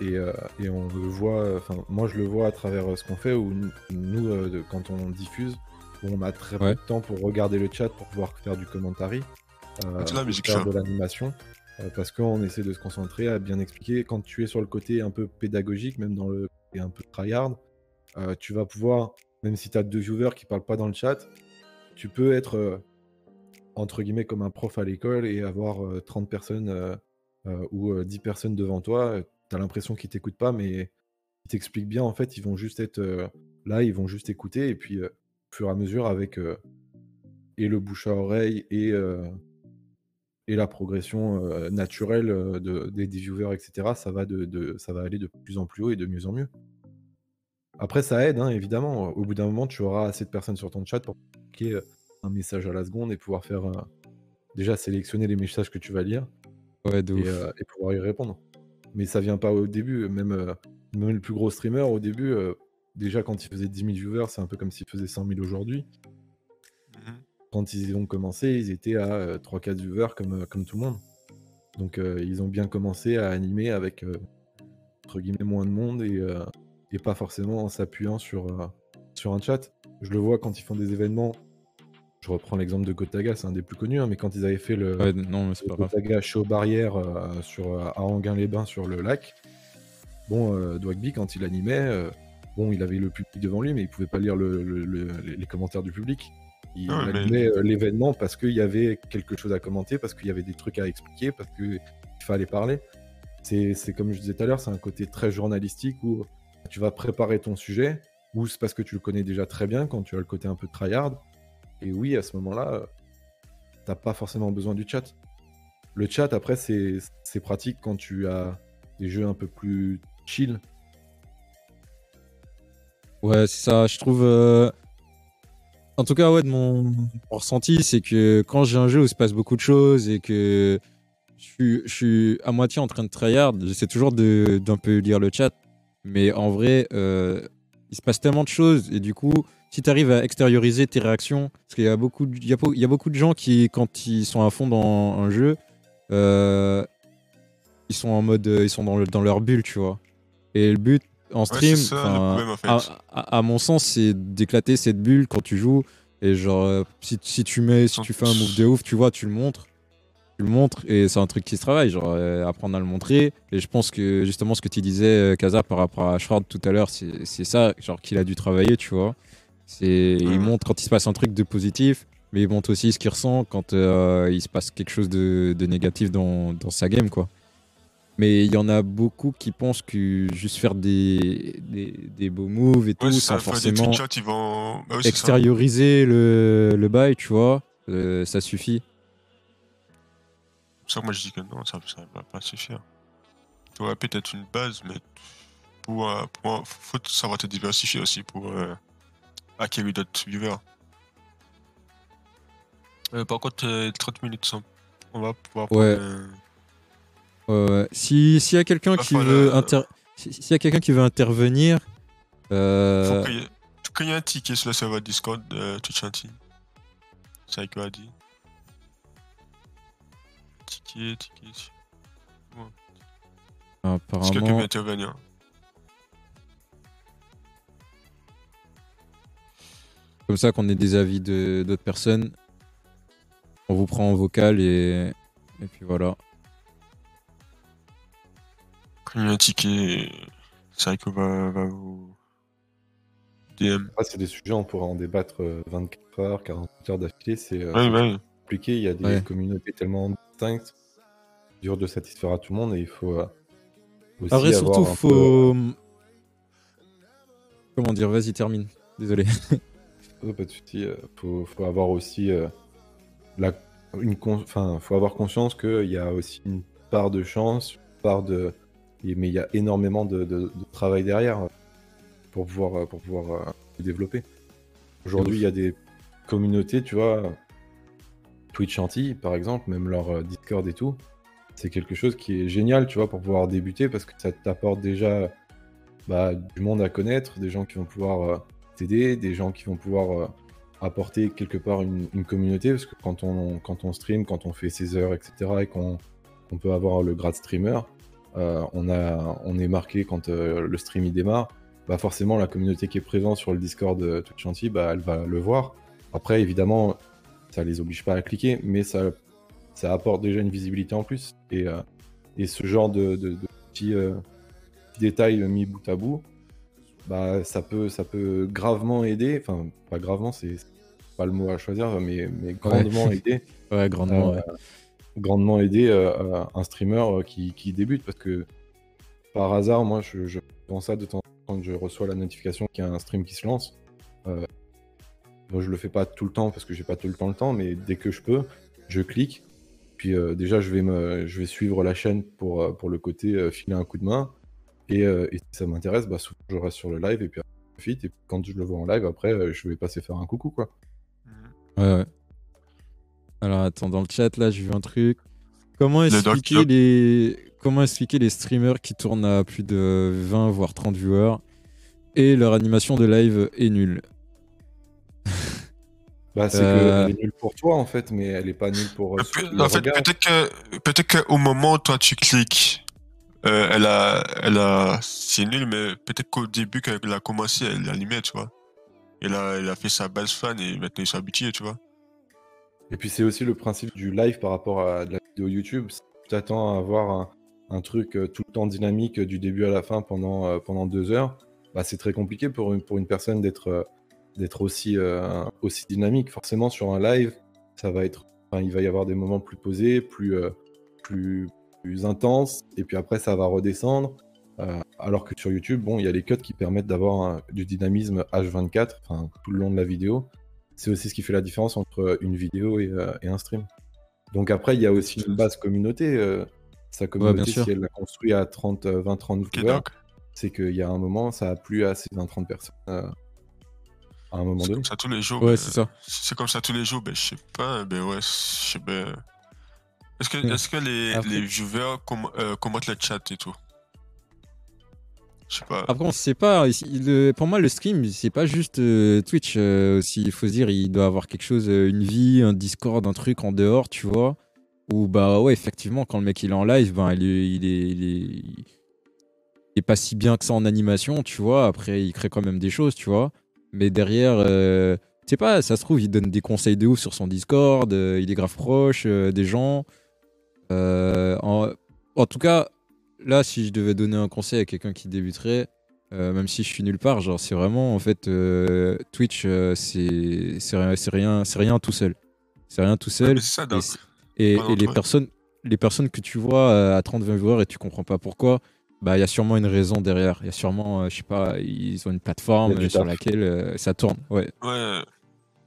et, euh, et on le voit, enfin moi je le vois à travers euh, ce qu'on fait, où nous, nous, euh, de- quand on diffuse, où on a très Ouais. peu de temps pour regarder le chat, pour pouvoir faire du commentary, euh, musique, faire de l'animation. euh, parce qu'on essaie de se concentrer à bien expliquer. Quand tu es sur le côté un peu pédagogique, même dans le côté un peu tryhard, euh, tu vas pouvoir, même si tu as deux viewers qui parlent pas dans le chat, tu peux être euh, entre guillemets comme un prof à l'école et avoir euh, 30 personnes euh, euh, ou euh, 10 personnes devant toi. Tu as l'impression qu'ils t'écoutent pas, mais ils t'expliquent bien. En fait, ils vont juste être euh, là, ils vont juste écouter. Et puis, euh, au fur et à mesure, avec euh, et le bouche à oreille et, et la progression naturelle de, des, des viewers, etc., ça va, de, de- ça va aller de plus en plus haut et de mieux en mieux. Après, ça aide, hein, évidemment. Au bout d'un moment, tu auras assez de personnes sur ton chat pour cliquer un message à la seconde et pouvoir faire déjà sélectionner les messages que tu vas lire Ouais, et pouvoir y répondre. Mais ça vient pas au début, même, euh, même le plus gros streamer au début, euh, déjà quand il faisait 10 000 viewers, c'est un peu comme s'il faisait 100 000 aujourd'hui. Mhm. Quand ils ont commencé, ils étaient à euh, 3-4 viewers comme, euh, comme tout le monde. Donc euh, ils ont bien commencé à animer avec euh, entre guillemets moins de monde et, euh, et pas forcément en s'appuyant sur, euh, sur un chat. Je le vois quand ils font des événements. Je reprends l'exemple de Gotaga, c'est un des plus connus, hein, mais quand ils avaient fait le, Ouais, non, mais c'est le pas grave. Gotaga Show Barrière euh, sur, euh, à Anguin-les-Bains sur le lac, bon, euh, Dwagby, quand il animait, euh, bon, il avait le public devant lui, mais il pouvait pas lire le- le- le- les commentaires du public. Il Ouais, mais- allumait euh, l'événement parce qu'il y avait quelque chose à commenter, parce qu'il y avait des trucs à expliquer, parce qu'il fallait parler. C'est c'est comme je disais tout à l'heure, c'est un côté très journalistique où tu vas préparer ton sujet, ou c'est parce que tu le connais déjà très bien quand tu as le côté un peu tryhard. Et oui, à ce moment-là, t'as pas forcément besoin du chat. Le chat, après, c'est pratique quand tu as des jeux un peu plus chill. Ouais, c'est ça. Je trouve. euh, En tout cas, ouais, de mon, ressenti, c'est que quand j'ai un jeu où se passe beaucoup de choses et que je suis, à moitié en train de tryhard, j'essaie toujours d'un peu lire le chat. Mais en vrai, euh, il se passe tellement de choses et du coup, si tu arrives à extérioriser tes réactions, parce qu'il y a beaucoup, de- il y a, beau- il y a beaucoup de gens qui, quand ils sont à fond dans un jeu, euh, ils sont en mode, ils sont dans, le- dans leur bulle, tu vois. Et le but en stream, c'est ça, le enfin, problème, en fait. à, à- à mon sens, c'est d'éclater cette bulle quand tu joues. Et genre, euh, si, si tu mets, si tu fais un move de ouf, tu vois, tu le montres. Tu le montres et c'est un truc qui se travaille, genre euh, apprendre à le montrer. Et je pense que justement, ce que tu disais, euh, Kaza, par rapport à Shroud tout à l'heure, c'est ça, genre qu'il a dû travailler, tu vois. C'est, Il montre quand il se passe un truc de positif, mais il montre aussi ce qu'il ressent quand euh, il se passe quelque chose de, de négatif dans, dans sa game, quoi. Mais il y en a beaucoup qui pensent que juste faire des, des, des beaux moves et tout, Ouais, c'est sans ça, forcément ils vont. Bah oui, extérioriser le, le bail, tu vois, euh, ça suffit. Ça que moi je dis que non, ça, ça va pas suffire. Tu aurais peut-être une base, mais pour, euh, pour faut savoir te diversifier aussi pour euh, acquérir d'autres viewers. Euh, par contre, euh, 30 minutes, sans- on va pouvoir Ouais. prendre, euh, Euh, si s'il y a quelqu'un qui veut euh, inter- si- s'il y a quelqu'un qui veut intervenir, euh, Faut y un ticket sur le serveur Discord de Twitch Anti. C'est Psycho a dit. Ticket, ticket. Est-ce que quelqu'un veut apparemment, intervenir comme ça qu'on ait des avis de d'autres personnes, on vous prend en vocal et et puis voilà. Un ticket, va, va vous DM. Ah, c'est des sujets, on pourra en débattre euh, 24 heures, 48 heures d'affilée. C'est euh, Ouais, c'est ouais. compliqué. Il y a des Ouais. communautés tellement distinctes, dur de satisfaire à tout le monde et il faut euh, aussi Après avoir surtout un faut comment dire, vas-y termine. Désolé. Oh, pas de souci. euh, faut, faut avoir aussi euh, la, une, con- enfin, faut avoir conscience qu'il y a aussi une part de chance, une part de, mais il y a énormément de, de- de travail derrière euh, pour pouvoir, euh, pour pouvoir euh, développer. Aujourd'hui, il y a des communautés, tu vois, Twitch Anti, par exemple, même leur euh, Discord et tout. C'est quelque chose qui est génial, tu vois, pour pouvoir débuter parce que ça t'apporte déjà bah, du monde à connaître, des gens qui vont pouvoir euh, t'aider, des gens qui vont pouvoir euh, apporter quelque part une, communauté parce que quand on, quand on stream, quand on fait ses heures, etc., et qu'on peut avoir le grade streamer, euh, on, a, on est marqué quand le stream il démarre, bah forcément la communauté qui est présente sur le Discord de Twitch bah, elle va le voir. Après, évidemment, ça les oblige pas à cliquer, mais ça, ça apporte déjà une visibilité en plus. Et, euh, et ce genre de, de- de petits, euh, petits détails mis bout à bout, bah, ça, peut, ça peut gravement aider, enfin, pas gravement, c'est pas le mot à choisir, mais, mais grandement aider Ouais, grandement. euh, ouais. grandement aider un streamer qui, qui débute parce que par hasard, moi je, je pense ça de temps en temps quand je reçois la notification qu'il y a un stream qui se lance. Euh, bon, je le fais pas tout le temps parce que j'ai pas tout le temps le temps, mais dès que je peux, je clique. Puis euh, déjà, je vais, me, je vais suivre la chaîne pour, euh, pour le côté euh, filer un coup de main. Et, euh, et si ça m'intéresse, bah, souvent je reste sur le live et puis après, je profite. Et puis, quand je le vois en live, après, euh, je vais passer faire un coucou. quoi. Ouais, ouais. Alors attends, dans le chat là, j'ai vu un truc. Comment expliquer les comment expliquer les streamers qui tournent à plus de 20 voire 30 viewers et leur animation de live est nulle? Bah, c'est Euh. qu'elle est nulle pour toi en fait, mais elle est pas nulle pour. euh, la En fait, peut-être que peut-être qu'au moment où toi tu cliques, euh, elle a, elle a, c'est nul, mais peut-être qu'au début quand elle a commencé, elle allumait, tu vois. Elle a, elle a fait sa base fan et maintenant ils sont habitués, tu vois. Et puis c'est aussi le principe du live par rapport à de la vidéo YouTube. Si tu t'attends à avoir un, un truc euh, tout le temps dynamique euh, du début à la fin pendant, euh, pendant deux heures, bah, c'est très compliqué pour une, pour une personne d'être euh, d'être aussi, euh, aussi dynamique. Forcément, sur un live, ça va être, enfin, il va y avoir des moments plus posés, plus, euh, plus, plus intenses, et puis après, ça va redescendre. Euh, alors que sur YouTube, bon, il y a les cuts qui permettent d'avoir du dynamisme H24, enfin, tout le long de la vidéo. C'est aussi ce qui fait la différence entre une vidéo et, et un stream. Donc après, il y a aussi une base communauté. sa communauté, sûr. si elle l'a construit à 30, euh, 20-30 Ok, viewers, donc, c'est qu'il y a un moment, ça a plu à ces 20-30 personnes à un moment c'est comme ça tous les jours. Ouais, c'est ça. c'est comme ça tous les jours, ben, je sais pas, ben ouais, je sais ben... Est-ce que, est-ce que les, Après- les viewers comm- euh, commentent le chat et tout? Je sais pas. Après, on sait pas. le- pour moi, le stream, c'est pas juste euh, Twitch euh, aussi. Il faut se dire, il doit avoir quelque chose, une vie, un Discord, un truc en dehors, tu vois. Ou bah ouais, effectivement, quand le mec il est en live, ben il est, il est, il est, il est pas si bien que ça en animation, tu vois. Après, il crée quand même des choses, tu vois. Mais derrière, euh, tu sais pas, ça se trouve, il donne des conseils de ouf sur son Discord. euh, il est grave proche euh, des gens. Euh, en, en tout cas, là, si je devais donner un conseil à quelqu'un qui débuterait, même si je suis nulle part, genre c'est vraiment en fait Twitch, c'est rien, rien, rien tout seul. C'est rien tout seul. ça. Et, Pas et les personnes, les personnes que tu vois à 30 20 viewers et tu comprends pas pourquoi, bah il y a sûrement une raison derrière. Il y a sûrement, euh, je sais pas, ils ont une plateforme sur taf. laquelle euh, ça tourne. Ouais. Ouais.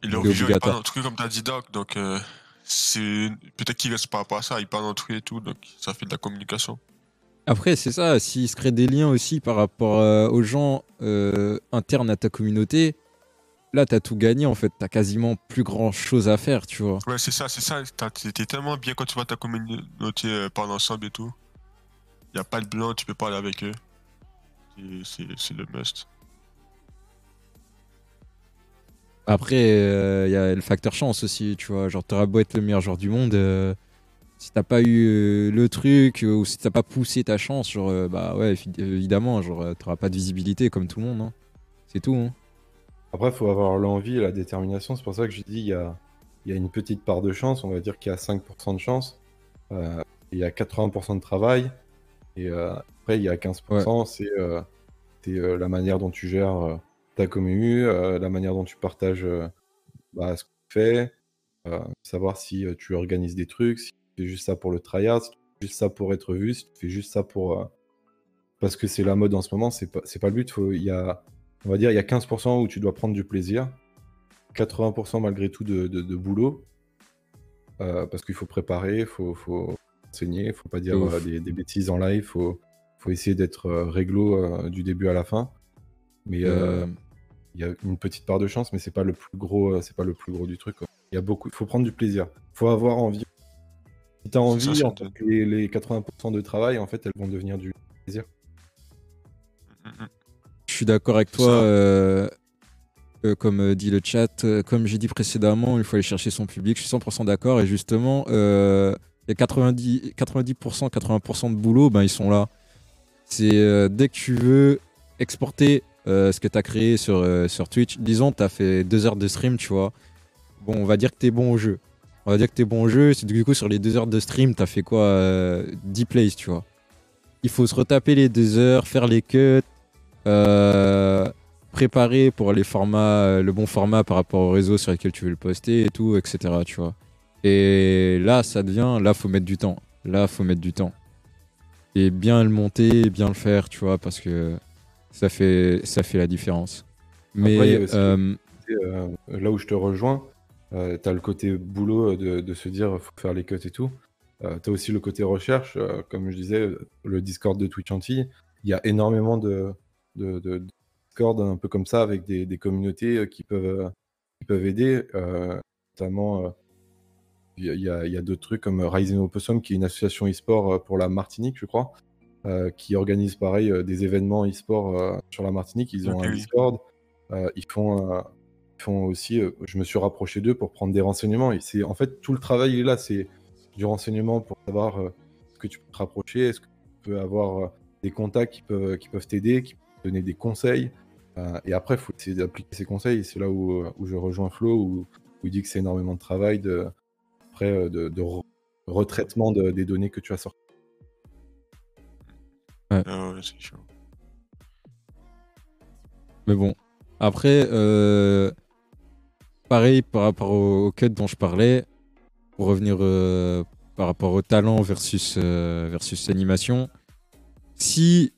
Et Il leur est parlent d'un truc comme t'as dit, Doc, donc euh, c'est peut-être qu'ils restent par rapport à ça, ils parlent entre eux et tout, donc ça fait de la communication. Après, c'est ça, s'il se crée des liens aussi par rapport euh, aux gens euh, internes à ta communauté, là, t'as tout gagné en fait. T'as quasiment plus grand chose à faire, tu vois. Ouais, c'est ça, c'est ça. T'es tellement bien quand tu vois ta communauté euh, parler ensemble et tout. Y a pas de blanc, tu peux parler avec eux. C'est le must. Après, il y a le facteur chance aussi, tu vois. Genre, t'auras beau être le meilleur joueur du monde, euh, si t'as pas eu euh, le truc, euh, ou si t'as pas poussé ta chance, genre, euh, bah ouais, évi- évidemment, genre, euh, t'auras pas de visibilité comme tout le monde, hein. C'est tout, hein. Après, il faut avoir l'envie et la détermination. C'est pour ça que je dis il y a, il y a une petite part de chance. On va dire qu'il y a 5% de chance. Euh, il y a 80% de travail. Et euh, après, il y a 15%. C'est euh, c'est, euh, la manière dont tu gères ta commu, euh, la manière dont tu partages bah, ce que tu fais, savoir si tu organises des trucs, si tu fais juste ça pour le tryhard, si tu fais juste ça pour être vu, si tu fais juste ça pour. parce que c'est la mode en ce moment, c'est pas, pas le but. Faut, y a, on va dire, il y a 15% où tu dois prendre du plaisir, 80% malgré tout de, de- de boulot, euh, parce qu'il faut préparer, il faut, faut enseigner, il faut pas dire euh, des, des bêtises en live, il faut, faut essayer d'être euh, réglo euh, du début à la fin. Mais il y a une petite part de chance, mais c'est pas le plus gros, c'est pas le plus gros du truc. Il y a beaucoup, il faut prendre du plaisir, faut avoir envie. Si tu as envie, ça, en les, les 80% de travail, en fait, elles vont devenir du plaisir. Je suis d'accord avec toi, euh, euh, comme euh, dit le chat. comme j'ai dit précédemment, il faut aller chercher son public. Je suis 100% d'accord. Et justement, il y a 90, 90%, 80% de boulot, ben, ils sont là. C'est euh, dès que tu veux exporter euh, ce que tu as créé sur, euh, sur Twitch, disons, tu as fait deux heures de stream, tu vois. Bon, on va dire que tu es bon au jeu. On va dire que tu es bon au jeu. Du coup, sur les deux heures de stream, tu as fait quoi euh, 10 plays, tu vois. Il faut se retaper les deux heures, faire les cuts, préparer pour les formats, le bon format par rapport au réseau sur lequel tu veux le poster et tout, etc. Tu vois. Et là, ça devient, là, faut mettre du temps. Là, faut mettre du temps. Et bien le monter, bien le faire, tu vois, parce que ça fait, ça fait la différence. Mais Après, euh, euh, là où je te rejoins, euh, tu as le côté boulot de, de se dire faut faire les cuts et tout. tu as aussi le côté recherche, comme je disais, le Discord de Twitch Antilles. Il y a énormément de, de, Discord un peu comme ça avec des, des communautés qui peuvent, qui peuvent aider. notamment, il y a, y a- d'autres trucs comme Rising Opossum, qui est une association e-sport euh, pour la Martinique, je crois, euh, qui organise pareil euh, des événements e-sport euh, sur la Martinique. Ils ont Ok, un. Discord. euh, ils font, euh, ils font aussi. euh, je me suis rapproché d'eux pour prendre des renseignements. Et c'est en fait tout le travail il est là. C'est du renseignement pour savoir euh, ce que tu peux te rapprocher, est-ce que tu peux avoir euh, des contacts qui peuvent qui peuvent t'aider, qui peuvent te donner des conseils. Euh, et après, il faut essayer d'appliquer ces conseils. C'est là où, euh, où je rejoins Flo, où, où il dit que c'est énormément de travail de, après, euh, de, de re- retraitement de- des données que tu as sorties. Ah ouais, c'est chaud. Mais bon, après, euh, pareil par rapport au, au cut dont je parlais, pour revenir euh, par rapport au talent versus, euh, versus l'animation, si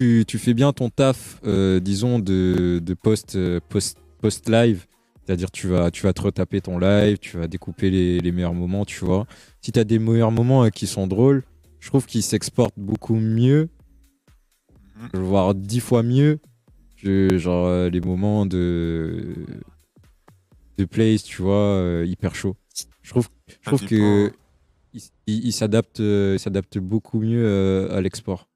tu, tu fais bien ton taf, euh, disons, de, de post, post, post live, c'est-à-dire tu vas, tu vas te retaper ton live, tu vas découper les, les meilleurs moments, tu vois. Si tu as des meilleurs moments euh, qui sont drôles, je trouve qu'ils s'exportent beaucoup mieux, Mhm. voire dix fois mieux que genre euh, les moments de de plays, tu vois, euh, hyper chaud. Je trouve, je trouve que dépend. il, il- il s'adapte, beaucoup mieux euh, à l'export.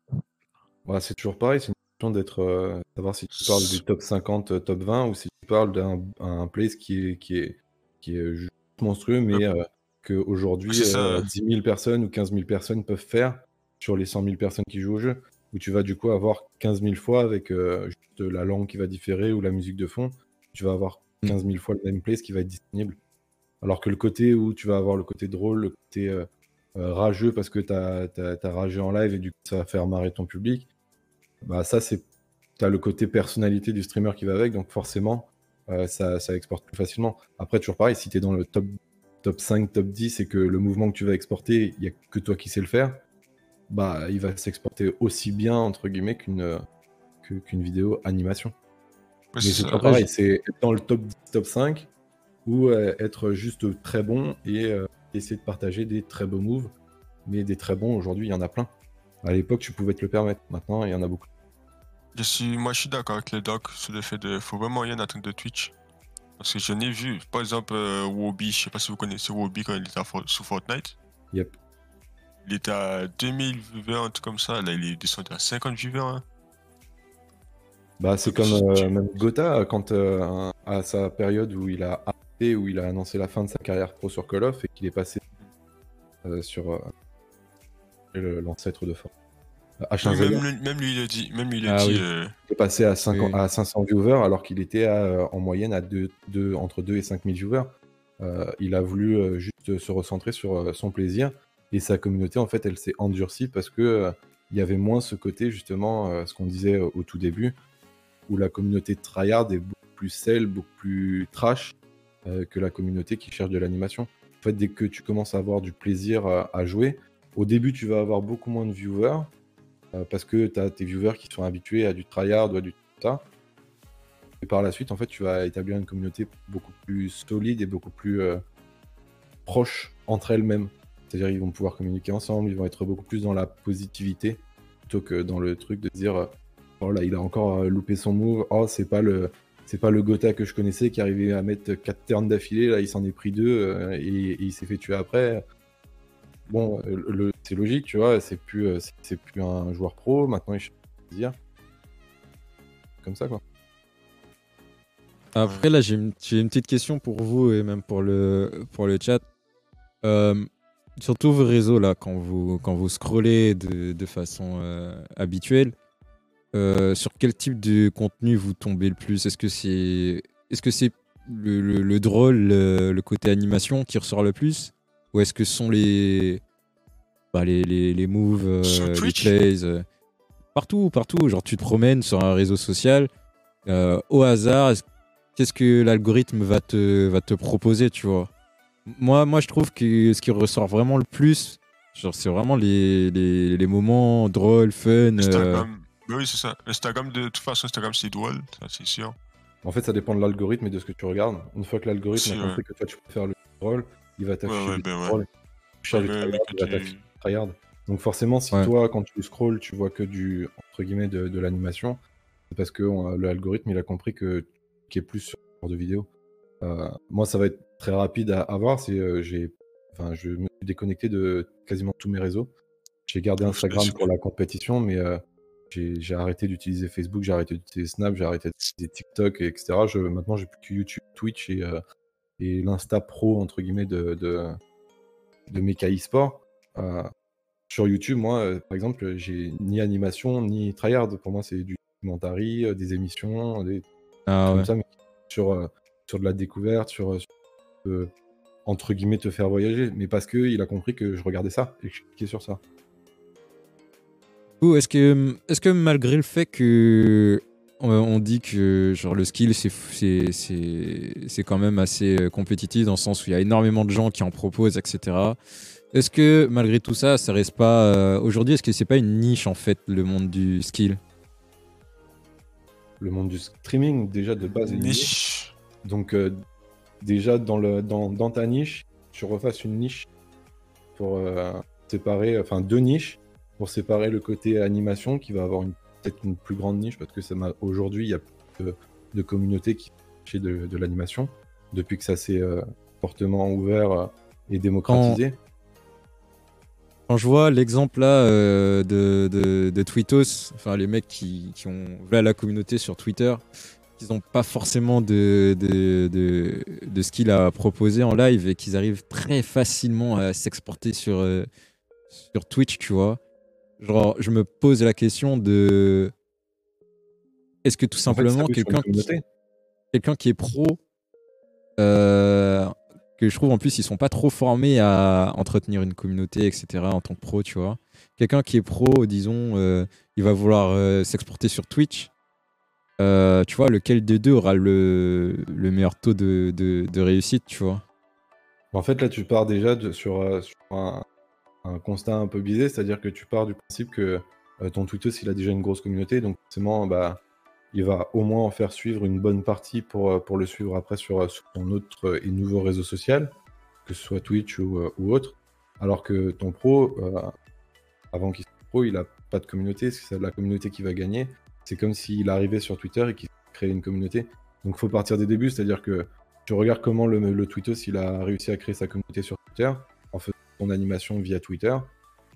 Ouais, c'est toujours pareil, c'est une question d'être. euh, savoir si tu parles du top 50, euh, top 20 ou si tu parles d'un un place qui est, qui est, qui est juste monstrueux, mais euh, qu'aujourd'hui euh, 10 000 personnes ou 15 000 personnes peuvent faire sur les 100 000 personnes qui jouent au jeu. Où tu vas du coup avoir 15 000 fois avec euh, juste la langue qui va différer ou la musique de fond, tu vas avoir Mm. 15 000 fois le même place qui va être disponible. Alors que le côté où tu vas avoir le côté drôle, le côté euh, rageux parce que tu as, ragé en live et du coup ça va faire marrer ton public, bah ça c'est tu as le côté personnalité du streamer qui va avec, donc forcément euh, ça, ça exporte plus facilement. Après toujours pareil, si tu es dans le top, top 5, top 10 et que le mouvement que tu vas exporter, il n'y a que toi qui sais le faire, bah il va s'exporter aussi bien entre guillemets qu'une euh, qu'une vidéo animation. Ouais, Mais c'est pas pareil, c'est être dans le top 10, top 5 ou euh, être juste très bon et euh, essayer de partager des très beaux moves. Mais des très bons, aujourd'hui, il y en a plein. À l'époque, tu pouvais te le permettre. Maintenant, il y en a beaucoup. Je suis, moi, je suis d'accord avec les docs sur le fait de. Faut vraiment rien attendre de Twitch. Parce que je n'ai vu, par exemple, euh, Wobby, je sais pas si vous connaissez Wobby quand il était For- sur Fortnite. Yep. Il était à 2000 viewers, un truc comme ça. Là, il est descendu à 50 viewers. hein. Bah, c'est comme euh, même Gotha, quand euh, à sa période où il a arrêté, où il a annoncé la fin de sa carrière pro sur Call of et qu'il est passé euh, sur l'ancêtre de Fort. H1Z1. Même, lui- même lui, il a dit. Même lui, il a Ah dit. oui. euh, Il est passé à, 5 Oui. à 500 viewers alors qu'il était à, euh, en moyenne à deux- deux- entre 2 et 5 000 viewers. Euh, il a voulu euh, juste se recentrer sur euh, son plaisir et sa communauté en fait elle s'est endurcie parce que euh, il y avait moins ce côté justement euh, ce qu'on disait au, au tout début où la communauté tryhard est beaucoup plus sale, beaucoup plus trash euh, que la communauté qui cherche de l'animation. En fait dès que tu commences à avoir du plaisir à jouer, au début tu vas avoir beaucoup moins de viewers euh, parce que tu as tes viewers qui sont habitués à du tryhard ou à du tas. Et par la suite, en fait, tu vas établir une communauté beaucoup plus solide et beaucoup plus euh, proche entre elles-mêmes. C'est-à-dire ils vont pouvoir communiquer ensemble, ils vont être beaucoup plus dans la positivité plutôt que dans le truc de dire euh, oh là il a encore loupé son move, oh c'est pas le c'est pas le Gotha que je connaissais qui arrivait à mettre 4 turns d'affilée, là il s'en est pris deux et il s'est fait tuer après. Bon, euh, le, c'est logique, tu vois, c'est plus, euh, c'est- plus un joueur pro, maintenant il cherche plaisir. Comme ça quoi. Après, là, j'ai une, petite question pour vous et même pour le, chat. Euh, sur tous vos réseaux, là, quand vous, scrollez de, façon habituelle, sur quel type de contenu vous tombez le plus? Est-ce que c'est est -ce c'est le, le- le drôle, le, le côté animation qui ressort le plus? Ou est-ce que ce sont les, bah, les, les, les moves, euh, Sur les Twitch plays euh, Partout, partout. Genre, tu te promènes sur un réseau social, euh, au hasard, est-ce- qu'est-ce que l'algorithme va te, va te proposer, tu vois? Moi, moi, je trouve que ce qui ressort vraiment le plus, genre, c'est vraiment les, les, les moments drôles, fun. Instagram. Oui, c'est ça. Instagram, de toute façon, Instagram, c'est drôle, ça, c'est sûr. En fait, ça dépend de l'algorithme et de ce que tu regardes. Une fois que l'algorithme Si, a ouais. compris que toi tu peux faire le rôle, il va t'afficher ouais, du ben ouais. il va t'afficher tryhard. Donc forcément, si Ouais. toi, quand tu scrolls, tu vois que du entre guillemets de, de l'animation, c'est parce que on- l'algorithme il a compris que qui est plus sur ce genre de vidéo. Euh, moi, ça va être très rapide à, à voir. C'est euh, j'ai, enfin, je me suis déconnecté de quasiment tous mes réseaux. J'ai gardé Instagram pour la compétition, mais euh, j'ai j'ai arrêté d'utiliser Facebook, j'ai arrêté d'utiliser Snap, j'ai arrêté d'utiliser TikTok, et etc. Je, maintenant, j'ai plus que YouTube, Twitch et, euh, et l'Insta Pro, entre guillemets, de, de, de Mecha eSport. Euh, sur YouTube, moi, euh, par exemple, j'ai ni animation, ni tryhard. Pour moi, c'est du documentary, euh, des émissions, des Ah comme ouais. ça, mais sur, sur de la découverte, sur, sur, entre guillemets, te faire voyager. Mais parce qu'il a compris que je regardais ça et que je cliquais sur ça. Ou est-ce que, est que malgré le fait que on, on dit que genre le skill c'est c'est c'est c'est quand même assez euh, compétitif dans le sens où il y a énormément de gens qui en proposent, etc. Est-ce que malgré tout ça, ça reste pas euh, aujourd'hui Est-ce que c'est pas une niche en fait le monde du skill? Le monde du streaming, déjà de base, est niche. Niche. Donc, euh, déjà, dans, le, dans, dans ta niche, tu refasses une niche pour euh, séparer, enfin deux niches, pour séparer le côté animation qui va avoir une- peut-être une plus grande niche parce que ça m'a- aujourd'hui, il y a plus de, de communautés qui font de, l'animation depuis que ça s'est euh, fortement ouvert euh, et démocratisé. Quand je vois l'exemple là euh, de, de, Twittos, enfin les mecs qui, ont voilà la communauté sur Twitter, qu'ils n'ont pas forcément de, de, de, de skill à proposer en live et qu'ils arrivent très facilement à s'exporter sur, sur Twitch, tu vois. Genre, je me pose la question de est-ce que tout En fait, ça simplement quelqu'un qui, communauté. quelqu'un qui est pro, euh, que je trouve en plus ils sont pas trop formés à entretenir une communauté, etc. en tant que pro, tu vois. Quelqu'un qui est pro, disons, euh, il va vouloir euh, s'exporter sur Twitch. Euh, tu vois, lequel des deux aura le, le meilleur taux de, de, de réussite, tu vois. En fait, là, tu pars déjà de- sur, euh, sur un, un constat un peu biaisé, c'est-à-dire que tu pars du principe que euh, ton Twitter, il a déjà une grosse communauté, donc forcément, bah, il va au moins en faire suivre une bonne partie pour, euh, pour le suivre après sur, euh, sur ton autre et nouveau réseau social, que ce soit Twitch ou, autre. Alors que ton pro, avant qu'il soit pro, il a pas de communauté, c'est la communauté qui va gagner. C'est comme s'il arrivait sur Twitter et qu'il créait une communauté. Donc, il faut partir des débuts, c'est-à-dire que tu regardes comment le, le Twittos il a réussi à créer sa communauté sur Twitter en faisant ton animation via Twitter.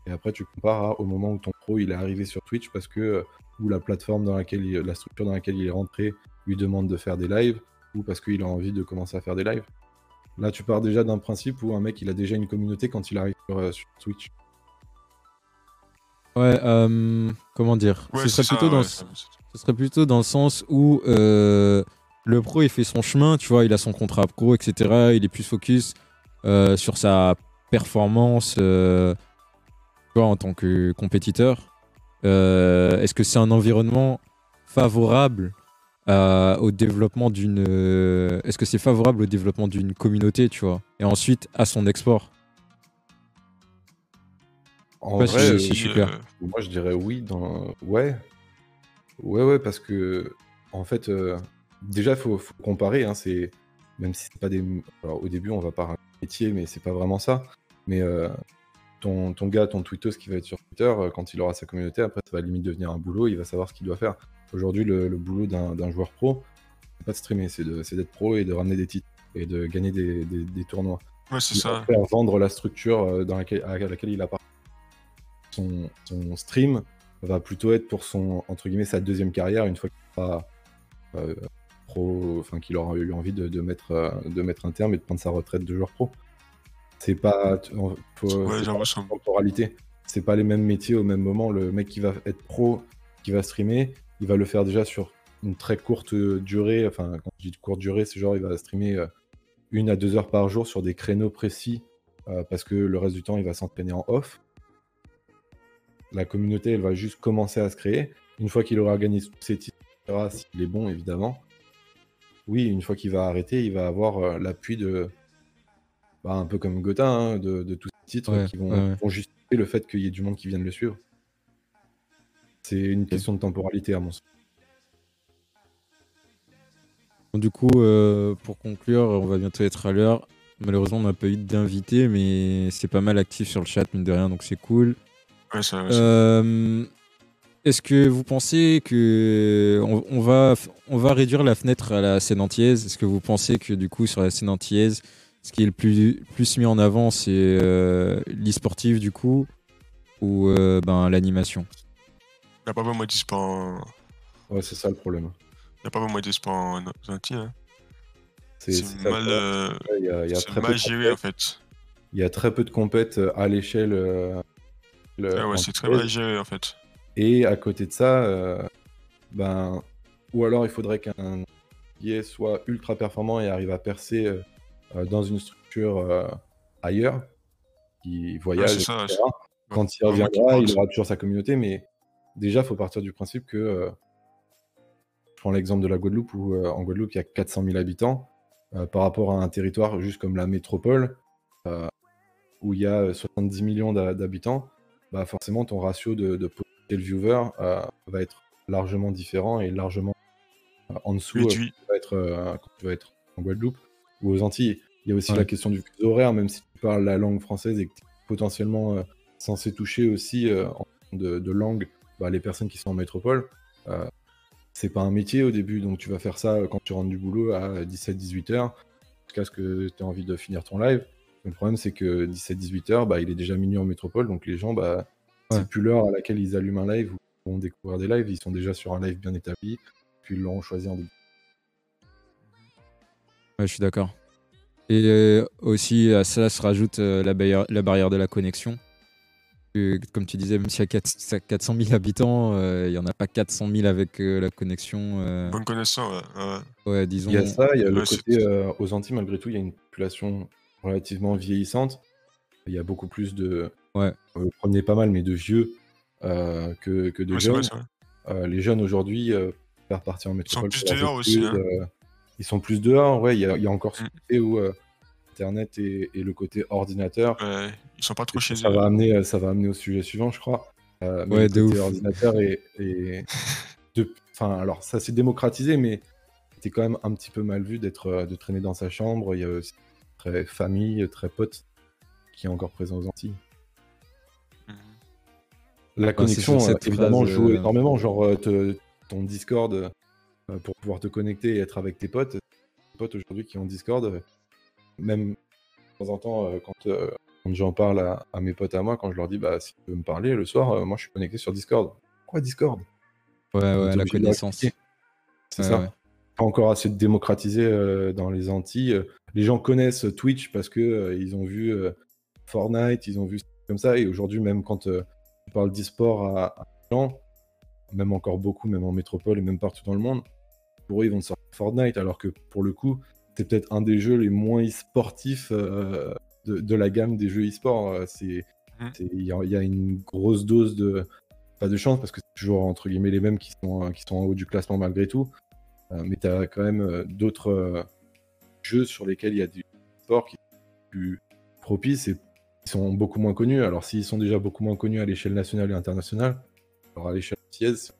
Et après, tu compares à- au moment où ton pro il est arrivé sur Twitch parce que euh, ou la plateforme dans laquelle il- la structure dans laquelle il est rentré lui demande de faire des lives ou parce qu'il a envie de commencer à faire des lives. Là, tu pars déjà d'un principe où un mec il a déjà une communauté quand il arrive sur, euh, sur Twitch. Ouais, euh, comment dire? Ouais, ce, serait ça, plutôt dans, ouais, ça- ce serait plutôt dans le sens où euh, le pro il fait son chemin, tu vois, il a son contrat pro, etc. Il est plus focus euh, sur sa performance euh, tu vois, en tant que compétiteur. Euh, Est-ce que c'est un environnement favorable à- au développement d'une. euh, Est-ce que c'est favorable au développement d'une communauté, tu vois, et ensuite à son export? En vrai, si, super. euh, moi je dirais oui. Dans... Ouais. Ouais, ouais, parce que en fait, déjà il faut, faut comparer. Hein, c'est même si c'est pas des. Alors au début, on va parler métier, mais c'est pas vraiment ça. Mais euh, ton, ton gars, ton tweetos qui va être sur Twitter, euh, quand il aura sa communauté, après ça va limite devenir un boulot. Il va savoir ce qu'il doit faire. Aujourd'hui, le, le boulot d'un joueur pro, c'est pas de streamer, c'est d'être pro et de ramener des titres et de gagner des, des- des tournois. Ouais, c'est ça. faire vendre la structure euh, dans laquelle, à laquelle il appartient. Son, son stream va plutôt être pour son entre guillemets sa deuxième carrière une fois qu'il sera euh, pro, enfin qu'il aura eu envie de, de mettre euh, de mettre un terme et de prendre sa retraite de joueur pro. C'est pas, faut- Ouais, pas ça- la temporalité. C'est pas les mêmes métiers au même moment. Le mec qui va être pro, qui va streamer, il va le faire déjà sur une très courte durée. Enfin, quand je dis courte durée, c'est genre il va streamer euh, une à deux heures par jour sur des créneaux précis euh, parce que le reste du temps, il va s'entraîner en off. La communauté, elle va juste commencer à se créer. Une fois qu'il aura gagné tous ses titres, s'il est bon, évidemment. Oui, une fois qu'il va arrêter, il va avoir euh, l'appui de. bah, un peu comme Gotha, hein, de, de tous ces titres Ouais, qui vont, ouais, ouais. vont justifier le fait qu'il y ait du monde qui vienne le suivre. C'est une question de temporalité, à mon sens. Bon, du coup, euh, pour conclure, on va bientôt être à l'heure. Malheureusement, on n'a pas eu d'invité, mais c'est pas mal actif sur le chat, mine de rien, donc c'est cool. Ouais, ça- ça- Euh, Est-ce que vous pensez que on, on va, on va réduire la fenêtre à la scène antillaise? Est-ce que vous pensez que du coup sur la scène antillaise, ce qui est le plus, plus mis en avant, c'est euh, l'e-sportif du coup ou euh, ben, l'animation? Y a pas vraiment de sport en... Ouais, c'est ça le problème. y a pas vraiment de sport en Antilles, hein. C'est mal, euh, Il y a, il y a c'est très peu mal géré en fait. Il y a très peu de compètes euh, à l'échelle. euh, le- Ah ouais, c'est très mal géré en fait. Et à côté de ça, euh, ben, ou alors il faudrait qu'un guillet soit ultra performant et arrive à percer euh, euh, dans une structure euh, ailleurs, qui voyage, ça, etc. Quand il reviendra, il aura toujours sa communauté, mais déjà, il faut partir du principe que je prends l'exemple de la Guadeloupe où en Guadeloupe il y a 400 000 habitants par rapport à un territoire juste comme la métropole où il y a 70 millions d'habitants, bah forcément ton ratio de, de potentiel viewer euh, va être largement différent et largement euh, en dessous euh, quand tu vas être, quand tu vas être en Guadeloupe ou aux Antilles. Il y a aussi Ouais. la question du fuseau horaire, même si tu parles la langue française et que tu es potentiellement censé toucher aussi en de, de langue bah, les personnes qui sont en métropole. Euh, c'est pas un métier au début, donc tu vas faire ça quand tu rentres du boulot à 17-18 heures, jusqu'à ce que tu aies envie de finir ton live. Le problème, c'est que 17-18 heures, bah, il est déjà minuit en métropole, donc les gens, bah, Ouais. c'est plus l'heure à laquelle ils allument un live ou vont découvrir des lives, ils sont déjà sur un live bien établi, puis ils l'auront choisi en début. Ouais, je suis d'accord. Et euh, aussi, à cela se rajoute euh, la, barrière, la barrière de la connexion. Comme tu disais, même s'il y a 4, 400 000 habitants, euh, il n'y en a pas 400 000 avec euh, la connexion. euh, Bonne connaissance, ouais. ouais. ouais, disons. Il y a ça, il y a le Ouais, côté euh, aux Antilles, malgré tout, il y a une population relativement vieillissante. Il y a beaucoup plus de. Ouais. Euh, prenez pas mal, mais de vieux euh, que, que de Ouais, jeunes. Euh, les jeunes aujourd'hui, euh, faire partir en métropole. plus pour leurs dehors aussi, hein. euh, ils sont plus dehors, ouais. Il y a, il y a encore ce Mm. côté où euh, Internet et, et le côté ordinateur. Ouais, ils sont pas trop chez Ça eux. va, amener, ça va amener au sujet suivant, je crois. Euh, mais Ouais, le de ouf. ordinateur et, et de- enfin, alors ça s'est démocratisé, mais c'était quand même un petit peu mal vu d'être, de traîner dans sa chambre. Il y a aussi très famille, très pote qui est encore présent aux Antilles. La c'est connexion, sur cette évidemment, phrase, joue euh, énormément. Genre, euh, te- ton Discord, euh, pour pouvoir te connecter et être avec tes potes. Tes potes aujourd'hui qui ont Discord, même de temps en temps, quand, quand j'en parle à, à mes potes à moi, quand je leur dis, bah, si tu veux me parler le soir, moi je suis connecté sur Discord. Quoi, Discord? Ouais, ouais, la connaissance. C'est Ouais, ça. ouais. Pas encore assez démocratisé euh, dans les Antilles. Les gens connaissent Twitch parce que euh, ils ont vu euh, Fortnite, ils ont vu comme ça. Et aujourd'hui, même quand parles d'e-sport à, à gens, même encore beaucoup, même en métropole et même partout dans le monde, pour eux, ils vont sortir Fortnite. Alors que pour le coup, c'est peut-être un des jeux les moins e-sportifs euh, de, de la gamme des jeux e-sport. Euh, c'est Mhm. Il y, a- il y a une grosse dose de. Pas de chance parce que c'est toujours entre guillemets les mêmes qui sont, euh, qui sont en haut du classement malgré tout. Euh, mais tu as quand même d'autres jeux sur lesquels il y a du sport qui sont plus propices et sont beaucoup moins connus. Alors s'ils sont déjà beaucoup moins connus à l'échelle nationale et internationale, alors à l'échelle antillaise,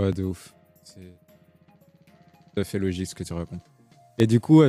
Ouais, de ouf. C'est tout à fait logique ce que tu racontes. Et du coup,